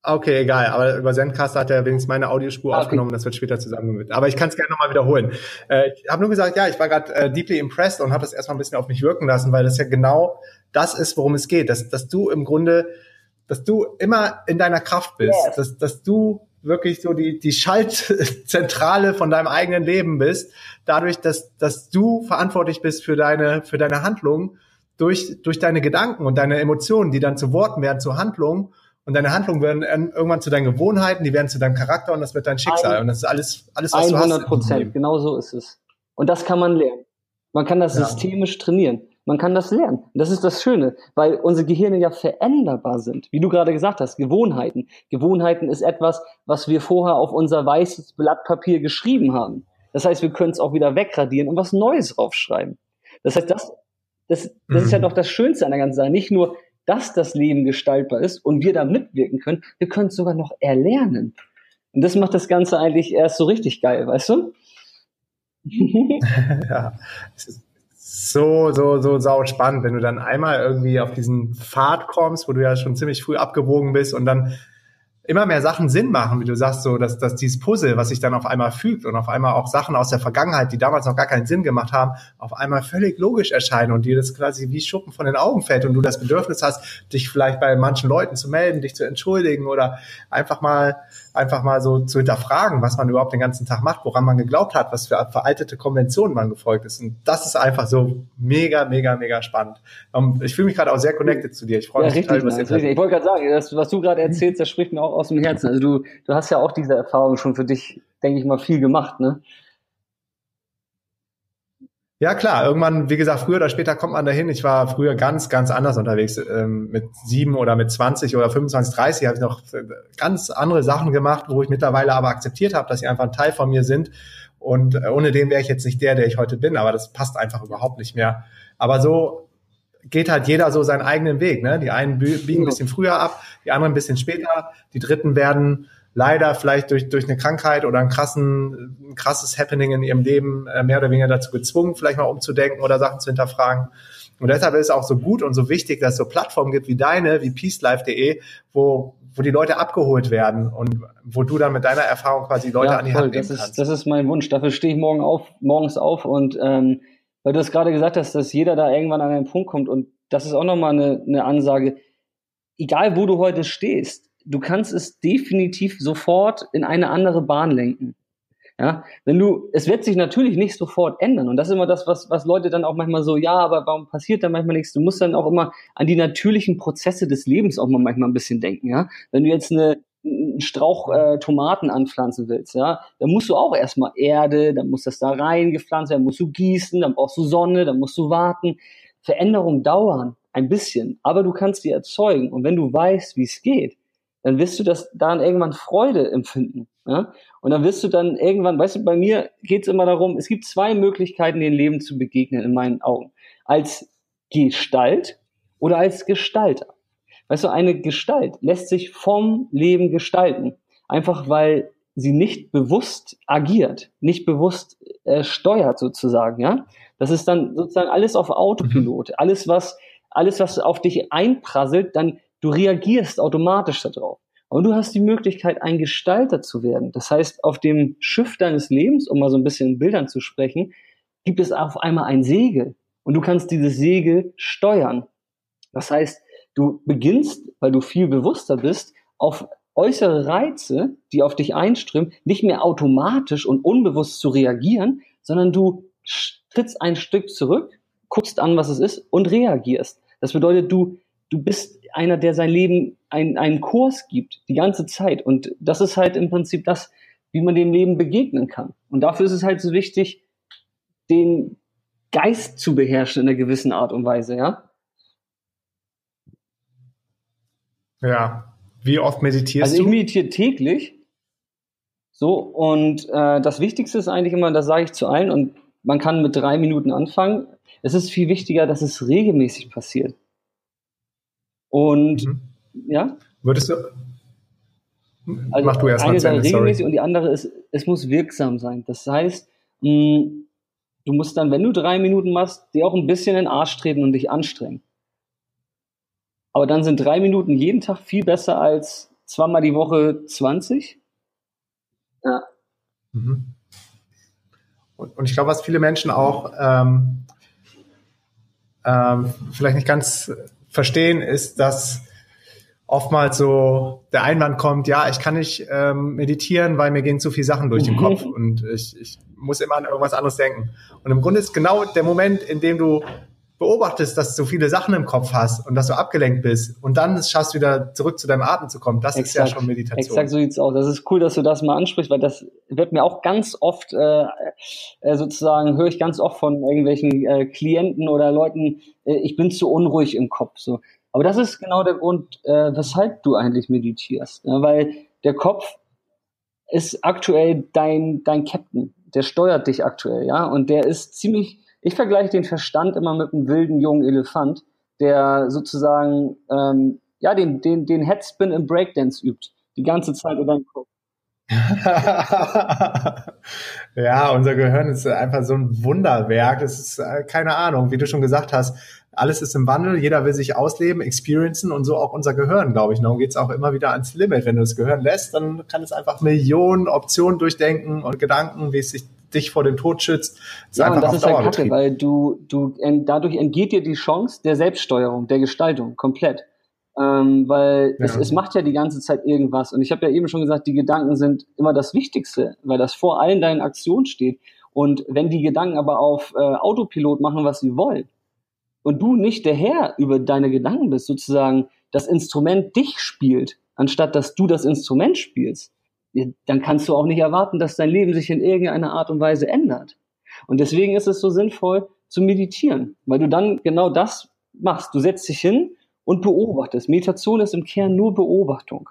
Okay, egal, aber über Zencaster hat er wenigstens meine Audiospur okay. aufgenommen, das wird später zusammen mit. Aber ich kann es gerne nochmal wiederholen. Äh, ich habe nur gesagt, ja, ich war gerade äh, deeply impressed und habe das erstmal ein bisschen auf mich wirken lassen, weil das ja genau das ist, worum es geht, dass, dass du im Grunde dass du immer in deiner Kraft bist, yes. dass, dass du wirklich so die, die Schaltzentrale von deinem eigenen Leben bist, dadurch, dass, dass du verantwortlich bist für deine, für deine Handlung, durch, durch deine Gedanken und deine Emotionen, die dann zu Worten werden, zu Handlungen. Und deine Handlungen werden irgendwann zu deinen Gewohnheiten, die werden zu deinem Charakter und das wird dein Schicksal. Ein, und das ist alles, alles was 100 du hast. 100 Prozent, genau so ist es. Und das kann man lernen. Man kann das ja. systemisch trainieren. Man kann das lernen. Und das ist das Schöne, weil unsere Gehirne ja veränderbar sind. Wie du gerade gesagt hast, Gewohnheiten. Gewohnheiten ist etwas, was wir vorher auf unser weißes Blatt Papier geschrieben haben. Das heißt, wir können es auch wieder wegradieren und was Neues draufschreiben. Das heißt, das, das, das ist ja mhm. doch das Schönste an der ganzen Sache. Nicht nur, dass das Leben gestaltbar ist und wir da mitwirken können, wir können es sogar noch erlernen. Und das macht das Ganze eigentlich erst so richtig geil, weißt du? ja, es ist so, so, so sau spannend, wenn du dann einmal irgendwie auf diesen Pfad kommst, wo du ja schon ziemlich früh abgewogen bist und dann immer mehr Sachen Sinn machen, wie du sagst, so, dass, dass dieses Puzzle, was sich dann auf einmal fügt und auf einmal auch Sachen aus der Vergangenheit, die damals noch gar keinen Sinn gemacht haben, auf einmal völlig logisch erscheinen und dir das quasi wie Schuppen von den Augen fällt und du das Bedürfnis hast, dich vielleicht bei manchen Leuten zu melden, dich zu entschuldigen oder einfach mal, einfach mal so zu hinterfragen, was man überhaupt den ganzen Tag macht, woran man geglaubt hat, was für veraltete Konventionen man gefolgt ist. Und das ist einfach so mega, mega, mega spannend. Um, ich fühle mich gerade auch sehr connected zu dir. Ich freue mich ja, total, was ihr Ich wollte gerade sagen, das, was du gerade erzählst, das spricht mir auch aus dem Herzen. Also du, du hast ja auch diese Erfahrung schon für dich, denke ich mal, viel gemacht, ne? Ja, klar. Irgendwann, wie gesagt, früher oder später kommt man dahin. Ich war früher ganz, ganz anders unterwegs. Ähm, mit sieben oder mit 20 oder 25, 30 habe ich noch ganz andere Sachen gemacht, wo ich mittlerweile aber akzeptiert habe, dass sie einfach ein Teil von mir sind. Und äh, ohne den wäre ich jetzt nicht der, der ich heute bin. Aber das passt einfach überhaupt nicht mehr. Aber so geht halt jeder so seinen eigenen Weg. Ne? Die einen biegen ein bisschen früher ab, die anderen ein bisschen später. Die Dritten werden leider vielleicht durch, durch eine Krankheit oder ein, krassen, ein krasses Happening in ihrem Leben äh, mehr oder weniger dazu gezwungen, vielleicht mal umzudenken oder Sachen zu hinterfragen. Und deshalb ist es auch so gut und so wichtig, dass es so Plattformen gibt wie deine, wie peacelife.de, wo, wo die Leute abgeholt werden und wo du dann mit deiner Erfahrung quasi Leute ja, an die voll. Hand nehmen das ist, Das ist mein Wunsch. Dafür stehe ich morgen auf, morgens auf und ähm, weil du es gerade gesagt hast, dass jeder da irgendwann an einen Punkt kommt und das ist auch nochmal eine, eine Ansage. Egal, wo du heute stehst, du kannst es definitiv sofort in eine andere Bahn lenken. Ja, wenn du, es wird sich natürlich nicht sofort ändern. Und das ist immer das, was, was Leute dann auch manchmal so, ja, aber warum passiert da manchmal nichts? Du musst dann auch immer an die natürlichen Prozesse des Lebens auch mal manchmal ein bisschen denken, ja. Wenn du jetzt eine, einen Strauch äh, Tomaten anpflanzen willst, ja, dann musst du auch erstmal Erde, dann muss das da reingepflanzt werden, musst du gießen, dann brauchst du Sonne, dann musst du warten. Veränderungen dauern ein bisschen, aber du kannst die erzeugen. Und wenn du weißt, wie es geht, dann wirst du das dann irgendwann Freude empfinden. Ja? Und dann wirst du dann irgendwann, weißt du, bei mir geht es immer darum, es gibt zwei Möglichkeiten, dem Leben zu begegnen, in meinen Augen. Als Gestalt oder als Gestalter. Weißt du, eine Gestalt lässt sich vom Leben gestalten. Einfach weil sie nicht bewusst agiert, nicht bewusst äh, steuert sozusagen, ja. Das ist dann sozusagen alles auf Autopilot. Mhm. Alles, was, alles, was auf dich einprasselt, dann du reagierst automatisch darauf. Und du hast die Möglichkeit, ein Gestalter zu werden. Das heißt, auf dem Schiff deines Lebens, um mal so ein bisschen in Bildern zu sprechen, gibt es auf einmal ein Segel. Und du kannst dieses Segel steuern. Das heißt, Du beginnst, weil du viel bewusster bist, auf äußere Reize, die auf dich einströmen, nicht mehr automatisch und unbewusst zu reagieren, sondern du trittst ein Stück zurück, guckst an, was es ist und reagierst. Das bedeutet, du, du bist einer, der sein Leben ein, einen Kurs gibt, die ganze Zeit. Und das ist halt im Prinzip das, wie man dem Leben begegnen kann. Und dafür ist es halt so wichtig, den Geist zu beherrschen in einer gewissen Art und Weise, ja. Ja. Wie oft meditierst du? Also ich meditiere täglich. So, und äh, das Wichtigste ist eigentlich immer, das sage ich zu allen, und man kann mit drei Minuten anfangen. Es ist viel wichtiger, dass es regelmäßig passiert. Und mhm. ja. Würdest du. Also Mach du erst eine Sache regelmäßig sorry. und die andere ist, es muss wirksam sein. Das heißt, mh, mm, du musst dann, wenn du drei Minuten machst, dir auch ein bisschen in den Arsch treten und dich anstrengen. Aber dann sind drei Minuten jeden Tag viel besser als zweimal die Woche 20. Ja. Mhm. Und, und, ich glaube, was viele Menschen auch ähm, ähm, vielleicht nicht ganz verstehen, ist, dass oftmals so der Einwand kommt, ja, ich kann nicht ähm, meditieren, weil mir gehen zu viele Sachen durch den mhm. Kopf und ich, ich muss immer an irgendwas anderes denken. Und im Grunde ist genau der Moment, in dem du beobachtest, dass du viele Sachen im Kopf hast und dass du abgelenkt bist und dann schaffst du wieder zurück zu deinem Atem zu kommen. Das Exakt. ist ja schon Meditation. Exakt, so sieht's aus. Das ist cool, dass du das mal ansprichst, weil das wird mir auch ganz oft äh, äh, sozusagen höre ich ganz oft von irgendwelchen äh, Klienten oder Leuten, äh, ich bin zu unruhig im Kopf. So, aber das ist genau der Grund, äh, weshalb du eigentlich meditierst, ne? weil der Kopf ist aktuell dein dein Captain, der steuert dich aktuell, ja, und der ist ziemlich ich vergleiche den Verstand immer mit einem wilden jungen Elefant, der sozusagen ähm, ja den, den, den Headspin im Breakdance übt. Die ganze Zeit über den Kopf. ja, unser Gehirn ist einfach so ein Wunderwerk. Es ist äh, keine Ahnung, wie du schon gesagt hast, alles ist im Wandel, jeder will sich ausleben, experiencen und so auch unser Gehirn, glaube ich. Darum geht es auch immer wieder ans Limit. Wenn du das Gehirn lässt, dann kann es einfach Millionen Optionen durchdenken und Gedanken, wie es sich dich vor dem Tod schützt. Das ja, und das ist halt Kacke, weil du, du, dadurch entgeht dir die Chance der Selbststeuerung, der Gestaltung komplett. Ähm, weil ja. es, es macht ja die ganze Zeit irgendwas. Und ich habe ja eben schon gesagt, die Gedanken sind immer das Wichtigste, weil das vor allen deinen Aktionen steht. Und wenn die Gedanken aber auf äh, Autopilot machen, was sie wollen, und du nicht der Herr über deine Gedanken bist, sozusagen das Instrument dich spielt, anstatt dass du das Instrument spielst, dann kannst du auch nicht erwarten, dass dein Leben sich in irgendeiner Art und Weise ändert. Und deswegen ist es so sinnvoll zu meditieren, weil du dann genau das machst. Du setzt dich hin und beobachtest. Meditation ist im Kern nur Beobachtung.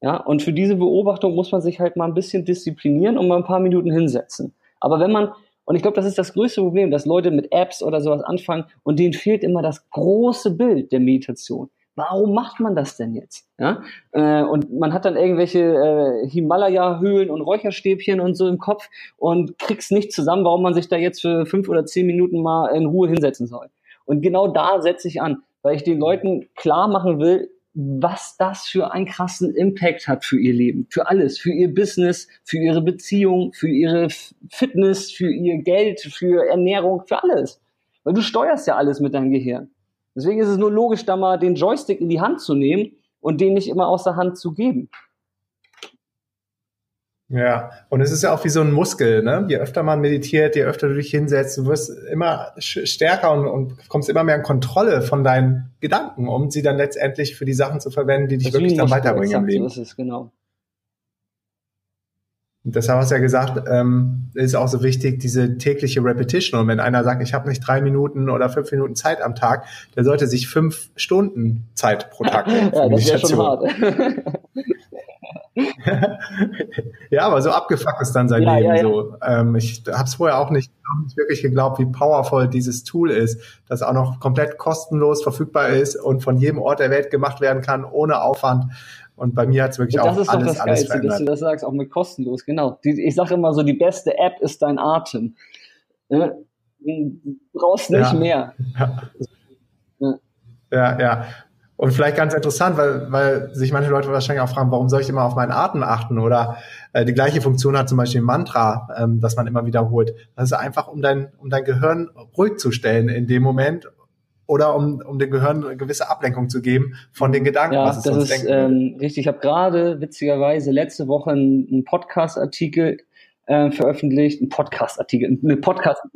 Ja, und für diese Beobachtung muss man sich halt mal ein bisschen disziplinieren und mal ein paar Minuten hinsetzen. Aber wenn man, und ich glaube, das ist das größte Problem, dass Leute mit Apps oder sowas anfangen und denen fehlt immer das große Bild der Meditation. Warum macht man das denn jetzt? Ja? Äh, und man hat dann irgendwelche äh, Himalaya-Höhlen und Räucherstäbchen und so im Kopf und kriegt's nicht zusammen, warum man sich da jetzt für fünf oder zehn Minuten mal in Ruhe hinsetzen soll. Und genau da setze ich an, weil ich den Leuten klar machen will, was das für einen krassen Impact hat für ihr Leben, für alles, für ihr Business, für ihre Beziehung, für ihre Fitness, für ihr Geld, für Ernährung, für alles. Weil du steuerst ja alles mit deinem Gehirn. Deswegen ist es nur logisch, da mal den Joystick in die Hand zu nehmen und den nicht immer aus der Hand zu geben. Ja, und es ist ja auch wie so ein Muskel, ne? Je öfter man meditiert, je öfter du dich hinsetzt, du wirst immer stärker und, und kommst immer mehr in Kontrolle von deinen Gedanken, um sie dann letztendlich für die Sachen zu verwenden, die dich das wirklich dann weiterbringen im Leben. So ist es, genau. Deshalb hast du ja gesagt, ähm, ist auch so wichtig, diese tägliche Repetition. Und wenn einer sagt, ich habe nicht drei Minuten oder fünf Minuten Zeit am Tag, der sollte sich fünf Stunden Zeit pro Tag nehmen. ja, das wäre schon hart. ja, aber so abgefuckt ist dann sein ja, Leben ja, ja. so. Ähm, ich habe es vorher auch nicht, auch nicht wirklich geglaubt, wie powerful dieses Tool ist, das auch noch komplett kostenlos verfügbar ist und von jedem Ort der Welt gemacht werden kann, ohne Aufwand. Und bei mir hat es wirklich auch alles, alles Geilste, verändert. dass du das sagst, auch mit kostenlos, genau. Die, ich sage immer so, die beste App ist dein Atem. Du brauchst nicht ja. mehr. Ja. ja, ja. Und vielleicht ganz interessant, weil, weil sich manche Leute wahrscheinlich auch fragen, warum soll ich immer auf meinen Atem achten? Oder äh, die gleiche Funktion hat zum Beispiel ein Mantra, ähm, das man immer wiederholt. Das ist einfach, um dein, um dein Gehirn ruhig zu stellen in dem Moment oder um, um dem Gehirn eine gewisse Ablenkung zu geben von den Gedanken, ja, was es das sonst ist ähm, richtig. Ich habe gerade witzigerweise letzte Woche einen, Podcast-Artikel äh, veröffentlicht, einen Podcast-Artikel, eine podcast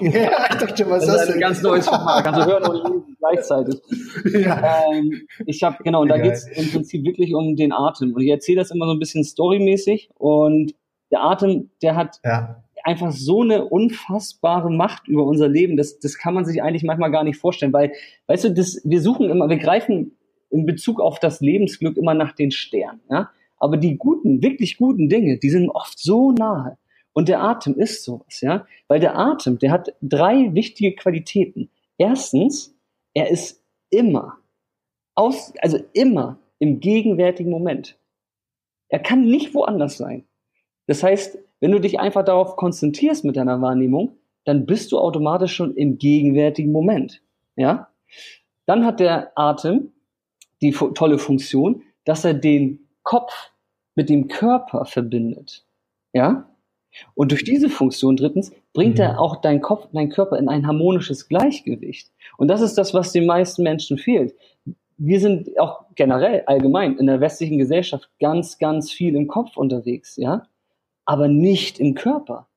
Ja, ich dachte, was das ist das ein ganz neues Format. Kannst du hören und lesen gleichzeitig. Ja. Ähm, ich habe genau, und da geht es im Prinzip wirklich um den Atem. Und ich erzähle das immer so ein bisschen storymäßig. Und der Atem, der hat ja einfach so eine unfassbare Macht über unser Leben. Das, das kann man sich eigentlich manchmal gar nicht vorstellen, weil, weißt du, das, wir suchen immer, wir greifen in Bezug auf das Lebensglück immer nach den Sternen, ja. Aber die guten, wirklich guten Dinge, die sind oft so nahe. Und der Atem ist sowas, ja. Weil der Atem, der hat drei wichtige Qualitäten. Erstens, er ist immer, aus, also immer im gegenwärtigen Moment. Er kann nicht woanders sein. Das heißt, wenn du dich einfach darauf konzentrierst mit deiner Wahrnehmung, dann bist du automatisch schon im gegenwärtigen Moment. Ja? Dann hat der Atem die tolle Funktion, dass er den Kopf mit dem Körper verbindet. Ja? Und durch diese Funktion drittens bringt mhm. er auch deinen Kopf, deinen Körper in ein harmonisches Gleichgewicht. Und das ist das, was den meisten Menschen fehlt. Wir sind auch generell allgemein in der westlichen Gesellschaft ganz, ganz viel im Kopf unterwegs, ja aber nicht im Körper.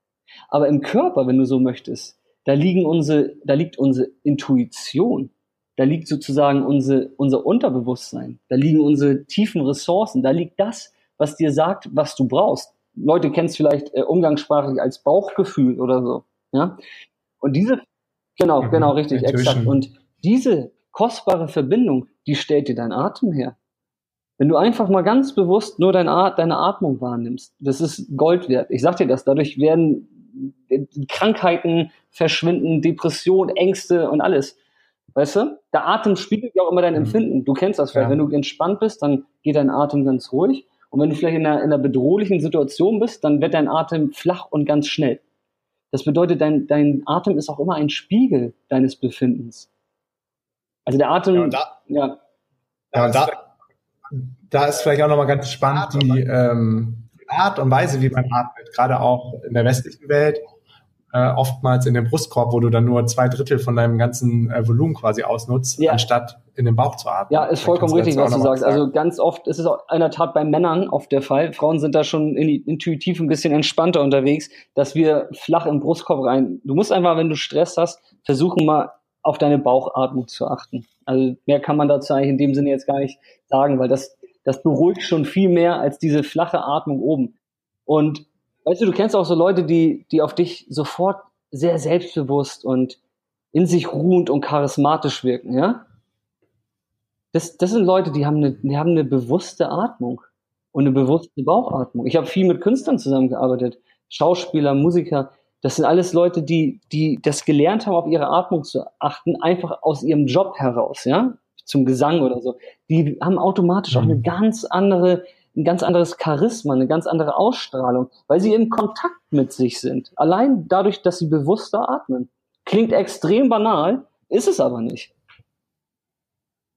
Aber im Körper, wenn du so möchtest, da liegen unsere, da liegt unsere Intuition. Da liegt sozusagen unsere, unser Unterbewusstsein. Da liegen unsere tiefen Ressourcen. Da liegt das, was dir sagt, was du brauchst. Leute kennen es vielleicht äh, umgangssprachlich als Bauchgefühl oder so. Ja? Und diese, genau, mhm, genau, richtig, exakt. Und diese kostbare Verbindung, die stellt dir dein Atem her. Wenn du einfach mal ganz bewusst nur deine, At deine Atmung wahrnimmst, das ist Gold wert. Ich sag dir das, dadurch werden Krankheiten verschwinden, Depressionen, Ängste und alles. Weißt du? Der Atem spiegelt ja auch immer dein mhm. Empfinden. Du kennst das vielleicht. Ja. Wenn du entspannt bist, dann geht dein Atem ganz ruhig. Und wenn du vielleicht in einer, in einer bedrohlichen Situation bist, dann wird dein Atem flach und ganz schnell. Das bedeutet, dein, dein Atem ist auch immer ein Spiegel deines Befindens. Also der Atem, ja, da, ja. ja und da, da ist vielleicht auch nochmal ganz spannend die ähm, Art und Weise, wie man atmet, gerade auch in der westlichen Welt äh, oftmals in den Brustkorb, wo du dann nur zwei Drittel von deinem ganzen äh, Volumen quasi ausnutzt, ja. anstatt in den Bauch zu atmen. Ja, ist vollkommen richtig, was du sagst. Sagen. Also ganz oft ist es auch in der Tat bei Männern oft der Fall. Frauen sind da schon intuitiv ein bisschen entspannter unterwegs, dass wir flach im Brustkorb rein. Du musst einfach, wenn du Stress hast, versuchen mal auf deine Bauchatmung zu achten. Also mehr kann man dazu eigentlich in dem Sinne jetzt gar nicht sagen, weil das, das beruhigt schon viel mehr als diese flache Atmung oben. Und Weißt du, du kennst auch so Leute, die, die auf dich sofort sehr selbstbewusst und in sich ruhend und charismatisch wirken, ja? Das, das sind Leute, die haben, eine, die haben eine bewusste Atmung und eine bewusste Bauchatmung. Ich habe viel mit Künstlern zusammengearbeitet, Schauspieler, Musiker. Das sind alles Leute, die, die das gelernt haben, auf ihre Atmung zu achten, einfach aus ihrem Job heraus, ja, zum Gesang oder so. Die haben automatisch auch eine mhm. ganz andere ein ganz anderes Charisma, eine ganz andere Ausstrahlung, weil sie im Kontakt mit sich sind. Allein dadurch, dass sie bewusster atmen. Klingt extrem banal, ist es aber nicht.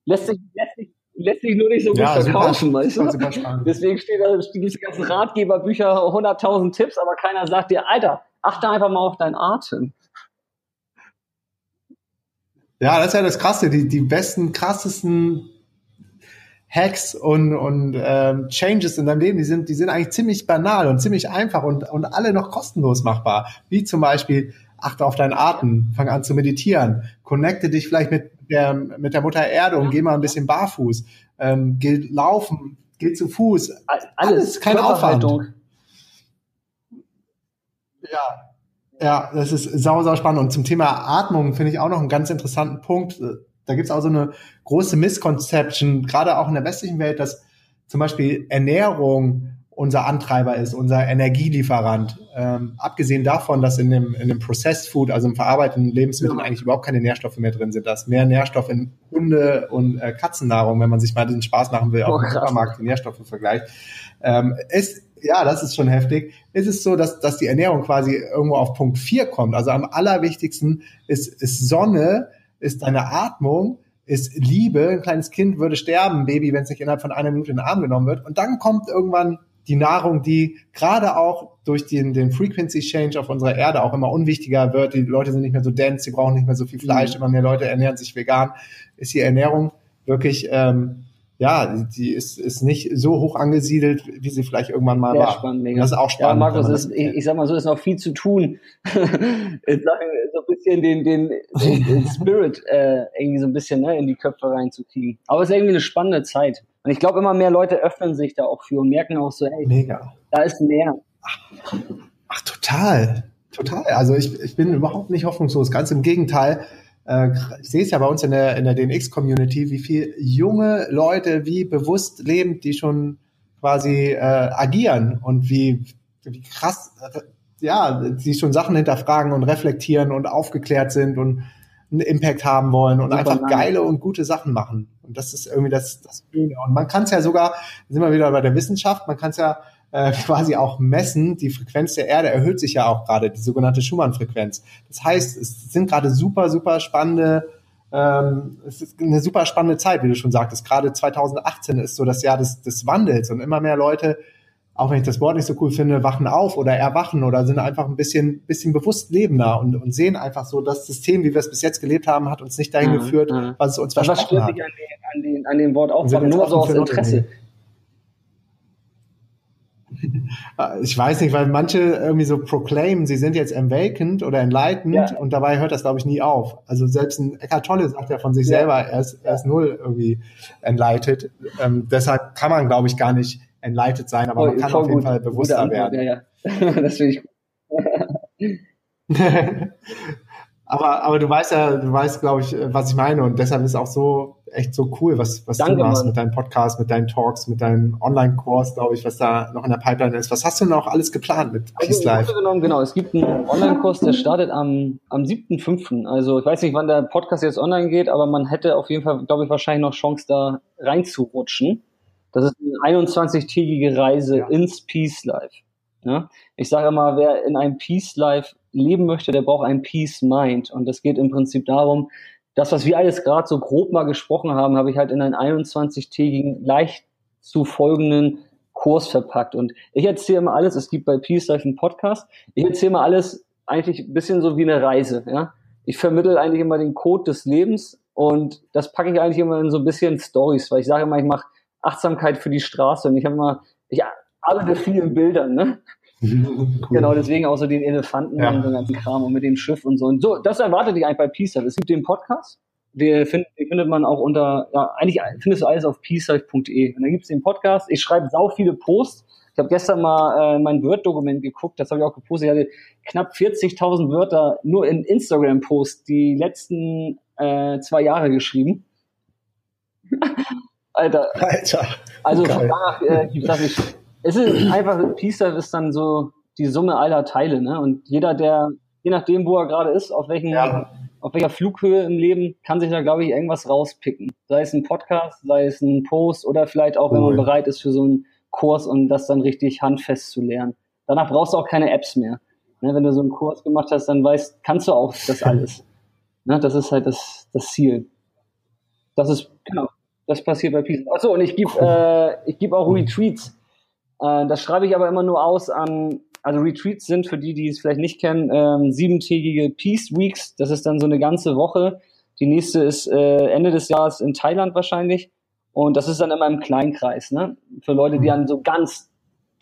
Lässt sich, lässt sich, lässt sich nur nicht so gut ja, verkaufen, weißt du? Deswegen steht da diese ganzen Ratgeberbücher, 100.000 Tipps, aber keiner sagt dir, Alter, achte einfach mal auf deinen Atem. Ja, das ist ja das Krasse. Die, die besten, krassesten Hacks und, und ähm, Changes in deinem Leben, die sind, die sind eigentlich ziemlich banal und ziemlich einfach und, und alle noch kostenlos machbar. Wie zum Beispiel, achte auf deinen Atem, fang an zu meditieren, connecte dich vielleicht mit der, mit der Mutter Erde und geh mal ein bisschen barfuß, ähm, geh laufen, geh zu Fuß. Alles, Alles kein Aufwand. Ja. Ja, das ist sau, sau spannend. Und zum Thema Atmung finde ich auch noch einen ganz interessanten Punkt da gibt es auch so eine große Misconception, gerade auch in der westlichen Welt, dass zum Beispiel Ernährung unser Antreiber ist, unser Energielieferant. Ähm, abgesehen davon, dass in dem, in dem Processed Food, also im verarbeiteten Lebensmitteln, ja. eigentlich überhaupt keine Nährstoffe mehr drin sind. Da ist mehr Nährstoff in Hunde- und äh, Katzennahrung, wenn man sich mal den Spaß machen will, oh, auch im Supermarkt die Nährstoffe vergleicht. Ähm, ist, ja, das ist schon heftig. Ist es so, dass, dass die Ernährung quasi irgendwo auf Punkt 4 kommt. Also am allerwichtigsten ist, ist Sonne, ist deine Atmung, ist Liebe. Ein kleines Kind würde sterben, Baby, wenn es nicht innerhalb von einer Minute in den Arm genommen wird. Und dann kommt irgendwann die Nahrung, die gerade auch durch den, den Frequency Change auf unserer Erde auch immer unwichtiger wird. Die Leute sind nicht mehr so dense, sie brauchen nicht mehr so viel Fleisch, mhm. immer mehr Leute ernähren sich vegan. Ist die Ernährung wirklich ähm, ja, die ist, ist nicht so hoch angesiedelt, wie sie vielleicht irgendwann mal Sehr war. Spannend, mega. Das ist auch spannend. Ja, Markus, ist, ich, ich, sag mal so, ist noch viel zu tun. so ein bisschen den, den, den Spirit äh, irgendwie so ein bisschen ne, in die Köpfe reinzukriegen. Aber es ist irgendwie eine spannende Zeit. Und ich glaube, immer mehr Leute öffnen sich da auch für und merken auch so, hey, mega. da ist mehr. Ach, ach total. Total. Also ich, ich bin überhaupt nicht hoffnungslos. Ganz im Gegenteil äh, ich sehe es ja bei uns in der, in der DNX-Community, wie viel junge Leute, wie bewusst leben, die schon quasi äh, agieren und wie, wie krass, äh, ja, die schon Sachen hinterfragen und reflektieren und aufgeklärt sind und einen Impact haben wollen und einfach nice. geile und gute Sachen machen. Und das ist irgendwie das, das Schöne. Und man kann es ja sogar, sind wir wieder bei der Wissenschaft, man kann es ja äh, quasi auch messen. Die Frequenz der Erde erhöht sich ja auch gerade, die sogenannte Schumann-Frequenz. Das heißt, es sind gerade super, super spannende ähm, es ist eine super spannende Zeit, wie du schon sagtest. Gerade 2018 ist so das Jahr des, des Wandels und immer mehr Leute, auch wenn ich das Wort nicht so cool finde, wachen auf oder erwachen oder sind einfach ein bisschen, bisschen bewusst lebender und, und sehen einfach so, das System, wie wir es bis jetzt gelebt haben, hat uns nicht dahin mhm, geführt, mhm. was es uns versprochen hat. Was stört dich an, den, an, den, an dem Wort aufwachen? Nur so aus Interesse. Ich weiß nicht, weil manche irgendwie so proclaim, sie sind jetzt awakened oder enlightened ja. und dabei hört das, glaube ich, nie auf. Also selbst ein Eckhart Tolle sagt ja von sich ja. selber, er ist, er ist null irgendwie enlightened. Ähm, deshalb kann man, glaube ich, gar nicht enlightened sein, aber oh, man kann auf jeden gut. Fall bewusster Gute werden. Ja, ja. das finde ich aber, aber du weißt ja, du weißt, glaube ich, was ich meine und deshalb ist auch so echt so cool, was, was Danke, du machst Mann. mit deinem Podcast, mit deinen Talks, mit deinem Online-Kurs, glaube ich, was da noch in der Pipeline ist. Was hast du noch alles geplant mit also Peace Life? Genommen, genau, es gibt einen Online-Kurs, der startet am, am 7.5. Also ich weiß nicht, wann der Podcast jetzt online geht, aber man hätte auf jeden Fall, glaube ich, wahrscheinlich noch Chance, da reinzurutschen. Das ist ein 21-tägige Reise ja. ins Peace Life. Ja? Ich sage immer, wer in einem Peace Life leben möchte, der braucht ein Peace Mind. Und das geht im Prinzip darum, das, was wir alles gerade so grob mal gesprochen haben, habe ich halt in einen 21-tägigen, leicht zu folgenden Kurs verpackt. Und ich erzähle mal alles, es gibt bei Peace Life einen Podcast, ich erzähle mal alles eigentlich ein bisschen so wie eine Reise. Ja? Ich vermittle eigentlich immer den Code des Lebens und das packe ich eigentlich immer in so ein bisschen Stories, weil ich sage immer, ich mache Achtsamkeit für die Straße und ich habe immer, ich arbeite viel in Bildern, ne? Cool. Genau, deswegen auch so den Elefanten ja. und den ganzen Kram und mit dem Schiff und so. Und so, das erwartet dich eigentlich bei Peace. Es gibt den Podcast, den, find, den findet man auch unter, ja, eigentlich findest du alles auf peacelife.de. Und da gibt's den Podcast. Ich schreibe sau viele Posts. Ich habe gestern mal äh, mein Word-Dokument geguckt, das habe ich auch gepostet. Ich hatte knapp 40.000 Wörter nur in Instagram-Posts die letzten äh, zwei Jahre geschrieben. Alter. Alter. Also von daher äh, gibt das nicht. Es ist einfach, Peace ist dann so die Summe aller Teile, ne? Und jeder, der, je nachdem, wo er gerade ist, auf welchen, ja. auf welcher Flughöhe im Leben, kann sich da, glaube ich, irgendwas rauspicken. Sei es ein Podcast, sei es ein Post oder vielleicht auch, wenn man bereit ist für so einen Kurs und das dann richtig handfest zu lernen. Danach brauchst du auch keine Apps mehr. Ne? Wenn du so einen Kurs gemacht hast, dann weißt, kannst du auch das alles. ne? Das ist halt das, das Ziel. Das ist, genau, das passiert bei Peace. Achso, und ich gebe äh, ich geb auch Retreats. Äh, das schreibe ich aber immer nur aus an, also Retreats sind für die, die es vielleicht nicht kennen, ähm, siebentägige Peace Weeks. Das ist dann so eine ganze Woche. Die nächste ist äh, Ende des Jahres in Thailand wahrscheinlich. Und das ist dann immer im Kleinkreis, ne? Für Leute, die dann so ganz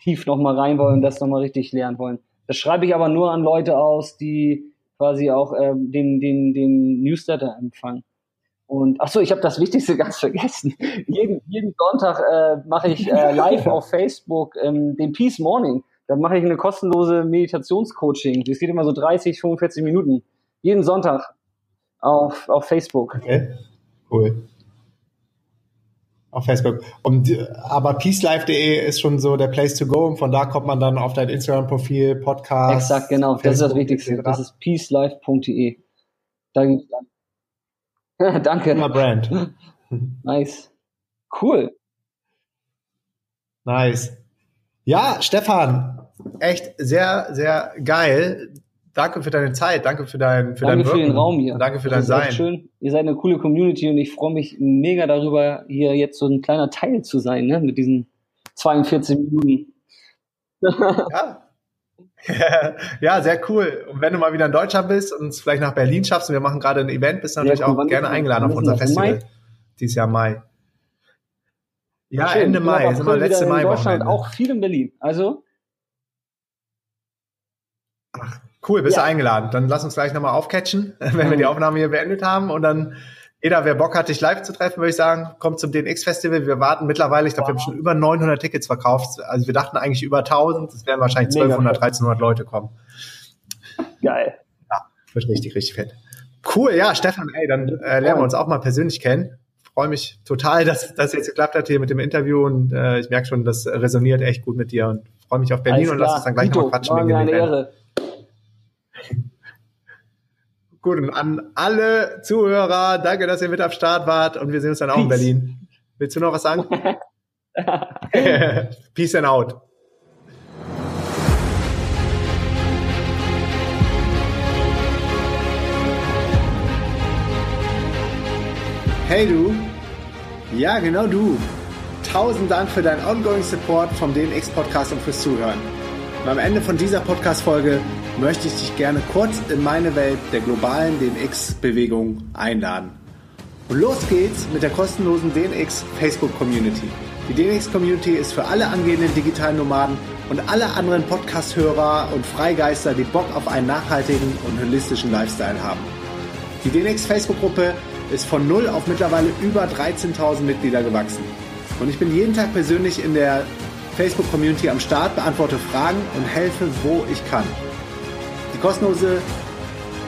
tief nochmal rein wollen und das nochmal richtig lernen wollen. Das schreibe ich aber nur an Leute aus, die quasi auch ähm, den, den, den Newsletter empfangen. Und ach so, ich habe das Wichtigste ganz vergessen. jeden, jeden Sonntag äh, mache ich äh, live auf Facebook ähm, den Peace Morning. Da mache ich eine kostenlose Meditationscoaching. Das geht immer so 30, 45 Minuten. Jeden Sonntag auf, auf Facebook. Okay, cool. Auf Facebook. Und, aber peacelife.de ist schon so der Place to go und von da kommt man dann auf dein Instagram-Profil, Podcast. Exakt, genau. Facebook, das ist das Wichtigste. Das ist peacelife.de. Da gibt's dann Danke. Thema Brand. Nice. Cool. Nice. Ja, Stefan, echt sehr, sehr geil. Danke für deine Zeit, danke für dein für Danke dein für den Raum hier. Danke für das dein Sein. Schön. Ihr seid eine coole Community und ich freue mich mega darüber, hier jetzt so ein kleiner Teil zu sein, ne, mit diesen 42 Minuten. ja, ja, sehr cool. Und wenn du mal wieder in Deutschland bist und es vielleicht nach Berlin schaffst und wir machen gerade ein Event, bist du natürlich cool. auch Wann gerne eingeladen auf unser Festival. Mai? Dieses Jahr Mai. Ja, Schön. Ende Mai, sind wir letzte Mai. In Deutschland auch viel in Berlin. Also. Ach, cool, bist ja. du eingeladen. Dann lass uns gleich nochmal aufcatchen, wenn wir die Aufnahme hier beendet haben und dann jeder, wer Bock hat, dich live zu treffen, würde ich sagen, kommt zum DNX-Festival. Wir warten mittlerweile, ich glaube, wow. wir haben schon über 900 Tickets verkauft. Also wir dachten eigentlich über 1000. Es werden wahrscheinlich 1200, 1300 Leute kommen. Geil. Ja, wird richtig, richtig fett. Cool, ja, Stefan, ey, dann äh, lernen wir uns auch mal persönlich kennen. Freue mich total, dass das jetzt geklappt hat hier mit dem Interview und äh, ich merke schon, das resoniert echt gut mit dir und freue mich auf Berlin und lass uns dann gleich nochmal quatschen. Wegen eine Ehre. Gut, und an alle Zuhörer, danke, dass ihr mit am Start wart und wir sehen uns dann auch Peace. in Berlin. Willst du noch was sagen? Peace and out. Hey du. Ja, genau du. Tausend Dank für deinen ongoing Support vom DNX Podcast und fürs Zuhören. Und am Ende von dieser Podcast-Folge möchte ich dich gerne kurz in meine Welt der globalen DNX-Bewegung einladen. Und los geht's mit der kostenlosen DNX Facebook Community. Die DNX Community ist für alle angehenden digitalen Nomaden und alle anderen Podcast-Hörer und Freigeister, die Bock auf einen nachhaltigen und holistischen Lifestyle haben. Die DNX Facebook-Gruppe ist von null auf mittlerweile über 13.000 Mitglieder gewachsen. Und ich bin jeden Tag persönlich in der Facebook-Community am Start, beantworte Fragen und helfe, wo ich kann. Die kostenlose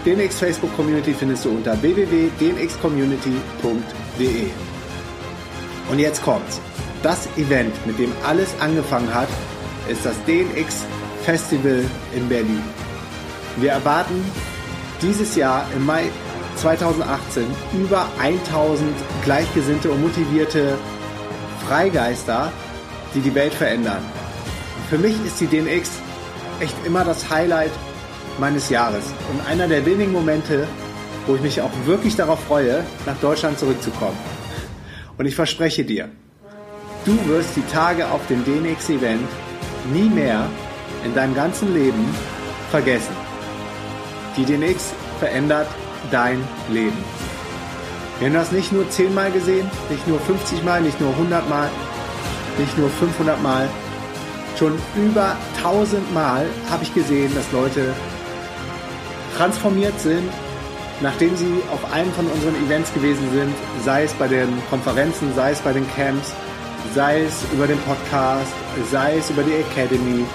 DNX Facebook Community findest du unter www.dnxcommunity.de. Und jetzt kommt's. Das Event, mit dem alles angefangen hat, ist das DNX Festival in Berlin. Wir erwarten dieses Jahr im Mai 2018 über 1000 gleichgesinnte und motivierte Freigeister die die Welt verändern. Für mich ist die DNX echt immer das Highlight meines Jahres und einer der wenigen Momente, wo ich mich auch wirklich darauf freue, nach Deutschland zurückzukommen. Und ich verspreche dir, du wirst die Tage auf dem DNX-Event nie mehr in deinem ganzen Leben vergessen. Die DNX verändert dein Leben. Wir haben das nicht nur 10 Mal gesehen, nicht nur 50 Mal, nicht nur 100 Mal, nicht nur 500 Mal. Schon über 1000 Mal habe ich gesehen, dass Leute transformiert sind, nachdem sie auf einem von unseren Events gewesen sind, sei es bei den Konferenzen, sei es bei den Camps, sei es über den Podcast, sei es über die Academy,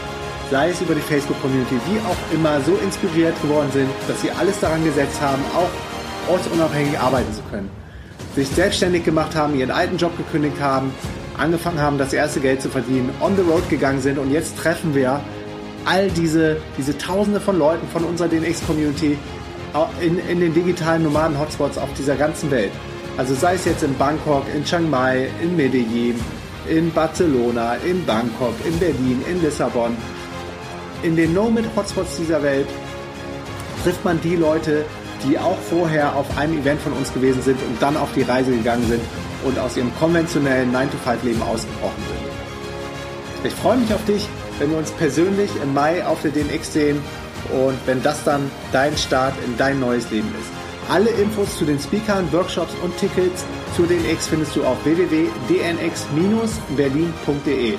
sei es über die Facebook-Community, wie auch immer, so inspiriert geworden sind, dass sie alles daran gesetzt haben, auch ortsunabhängig arbeiten zu können. Sich selbstständig gemacht haben, ihren alten Job gekündigt haben, angefangen haben, das erste Geld zu verdienen, on the road gegangen sind und jetzt treffen wir all diese, diese Tausende von Leuten von unserer DNX-Community in, in den digitalen Nomaden-Hotspots auf dieser ganzen Welt. Also sei es jetzt in Bangkok, in Chiang Mai, in Medellin, in Barcelona, in Bangkok, in Berlin, in Lissabon, in den Nomad-Hotspots dieser Welt trifft man die Leute, die auch vorher auf einem Event von uns gewesen sind und dann auf die Reise gegangen sind und aus ihrem konventionellen 9-to-5-Leben ausgebrochen sind. Ich freue mich auf dich, wenn wir uns persönlich im Mai auf der DNX sehen und wenn das dann dein Start in dein neues Leben ist. Alle Infos zu den Speakern, Workshops und Tickets zu DNX findest du auf www.dnx-berlin.de.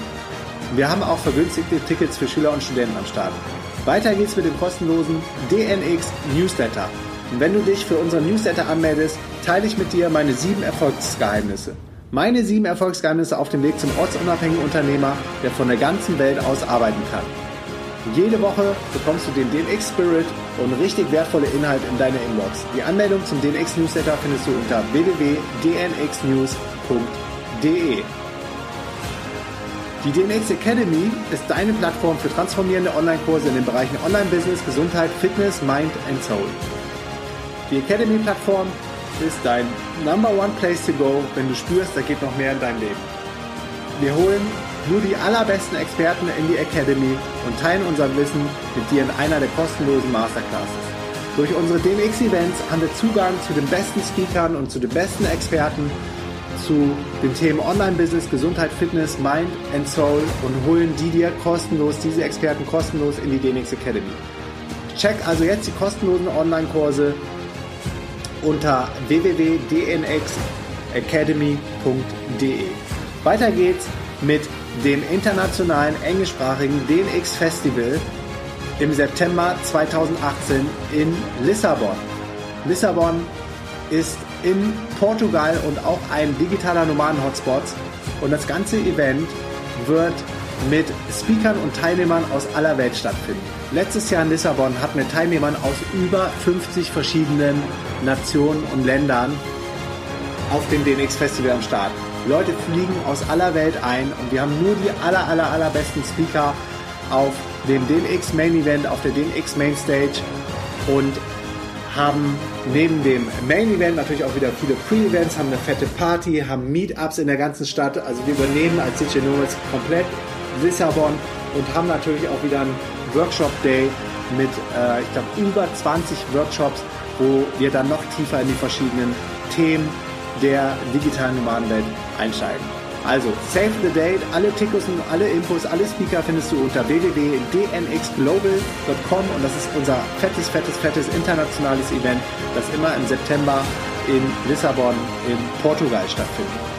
Wir haben auch vergünstigte Tickets für Schüler und Studenten am Start. Weiter geht's mit dem kostenlosen DNX Newsletter. Und wenn du dich für unseren Newsletter anmeldest, teile ich mit dir meine sieben Erfolgsgeheimnisse. Meine sieben Erfolgsgeheimnisse auf dem Weg zum ortsunabhängigen Unternehmer, der von der ganzen Welt aus arbeiten kann. Jede Woche bekommst du den DNX Spirit und richtig wertvolle Inhalte in deine Inbox. Die Anmeldung zum DNX Newsletter findest du unter www.dnxnews.de. Die DNX Academy ist deine Plattform für transformierende Online-Kurse in den Bereichen Online-Business, Gesundheit, Fitness, Mind and Soul. Die Academy-Plattform ist dein Number One Place to Go, wenn du spürst, da geht noch mehr in deinem Leben. Wir holen nur die allerbesten Experten in die Academy und teilen unser Wissen mit dir in einer der kostenlosen Masterclasses. Durch unsere DMX-Events haben wir Zugang zu den besten Speakern und zu den besten Experten zu den Themen Online-Business, Gesundheit, Fitness, Mind and Soul und holen die dir kostenlos, diese Experten kostenlos in die DMX Academy. Check also jetzt die kostenlosen Online-Kurse unter www.dnxacademy.de. Weiter geht's mit dem internationalen englischsprachigen DNX Festival im September 2018 in Lissabon. Lissabon ist in Portugal und auch ein digitaler Nomaden-Hotspot und das ganze Event wird mit Speakern und Teilnehmern aus aller Welt stattfinden. Letztes Jahr in Lissabon hatten wir Teilnehmern aus über 50 verschiedenen Nationen und Ländern auf dem DNX Festival am Start. Leute fliegen aus aller Welt ein und wir haben nur die aller, aller, allerbesten Speaker auf dem DNX Main Event, auf der DNX Main Stage und haben neben dem Main Event natürlich auch wieder viele Pre-Events, haben eine fette Party, haben Meetups in der ganzen Stadt. Also wir übernehmen als DJ Nomads komplett Lissabon und haben natürlich auch wieder einen Workshop Day mit, äh, ich glaube, über 20 Workshops, wo wir dann noch tiefer in die verschiedenen Themen der digitalen Nomadenwelt einsteigen. Also, save the date, alle Tickets und alle Infos, alle Speaker findest du unter www.dnxglobal.com und das ist unser fettes, fettes, fettes internationales Event, das immer im September in Lissabon in Portugal stattfindet.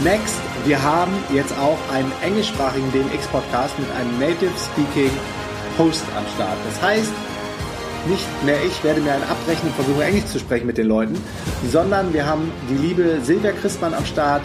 Next, wir haben jetzt auch einen englischsprachigen DNX-Podcast mit einem Native Speaking Host am Start. Das heißt, nicht mehr ich werde mir einen abbrechen und versuche Englisch zu sprechen mit den Leuten, sondern wir haben die liebe Silvia Christmann am Start,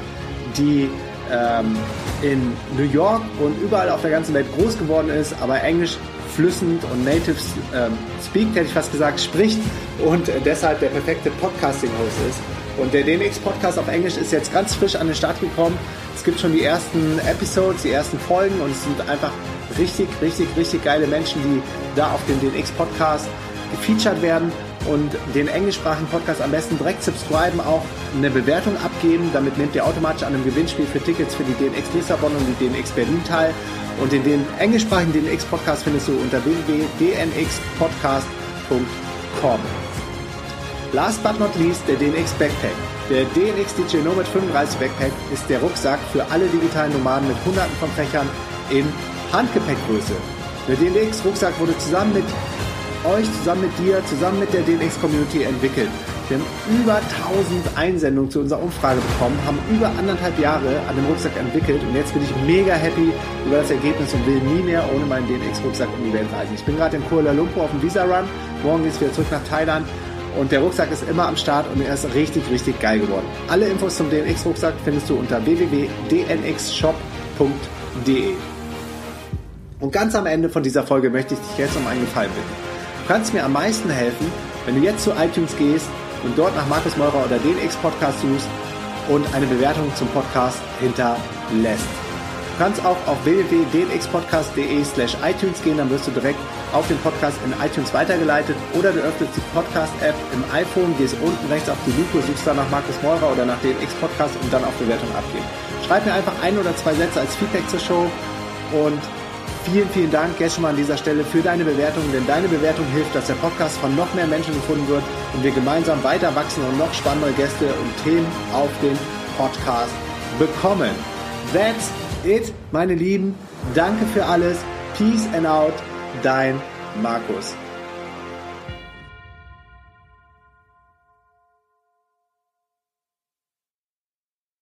die ähm, in New York und überall auf der ganzen Welt groß geworden ist, aber Englisch flüssend und native ähm, speakt, hätte ich fast gesagt, spricht und deshalb der perfekte Podcasting-Host ist. Und der DNX-Podcast auf Englisch ist jetzt ganz frisch an den Start gekommen. Es gibt schon die ersten Episodes, die ersten Folgen und es sind einfach richtig, richtig, richtig geile Menschen, die da auf dem DNX-Podcast gefeatured werden. und den englischsprachigen Podcast am besten direkt subscriben, auch eine Bewertung abgeben. Damit nehmt ihr automatisch an einem Gewinnspiel für Tickets für die DNX Lissabon und die DNX Berlin teil. Und den, den englischsprachigen DNX Podcast findest du unter www.dnxpodcast.com. Last but not least der DNX Backpack. Der DNX DJ Nomad 35 Backpack ist der Rucksack für alle digitalen Nomaden mit hunderten von Fächern in Handgepäckgröße. Der DNX Rucksack wurde zusammen mit euch, zusammen mit dir, zusammen mit der DNX Community entwickelt. Wir haben über 1000 Einsendungen zu unserer Umfrage bekommen, haben über anderthalb Jahre an dem Rucksack entwickelt und jetzt bin ich mega happy über das Ergebnis und will nie mehr ohne meinen DNX-Rucksack um die Welt reisen. Ich bin gerade in Kuala Lumpur auf dem Visa-Run, morgen geht es wieder zurück nach Thailand und der Rucksack ist immer am Start und er ist richtig, richtig geil geworden. Alle Infos zum DNX-Rucksack findest du unter www.dnxshop.de. Und ganz am Ende von dieser Folge möchte ich dich jetzt um einen Gefallen bitten. Du kannst mir am meisten helfen, wenn du jetzt zu iTunes gehst und dort nach Markus Meurer oder den X-Podcast suchst und eine Bewertung zum Podcast hinterlässt. Du kannst auch auf www.dnxpodcast.de slash iTunes gehen, dann wirst du direkt auf den Podcast in iTunes weitergeleitet oder du öffnest die Podcast-App im iPhone, gehst unten rechts auf die Lupe, suchst dann nach Markus Meurer oder nach den X-Podcast und dann auf Bewertung abgeben. Schreib mir einfach ein oder zwei Sätze als Feedback zur Show und Vielen, vielen Dank jetzt schon mal an dieser Stelle für deine Bewertung, denn deine Bewertung hilft, dass der Podcast von noch mehr Menschen gefunden wird und wir gemeinsam weiter wachsen und noch spannende Gäste und Themen auf den Podcast bekommen. That's it, meine Lieben. Danke für alles. Peace and out. Dein Markus.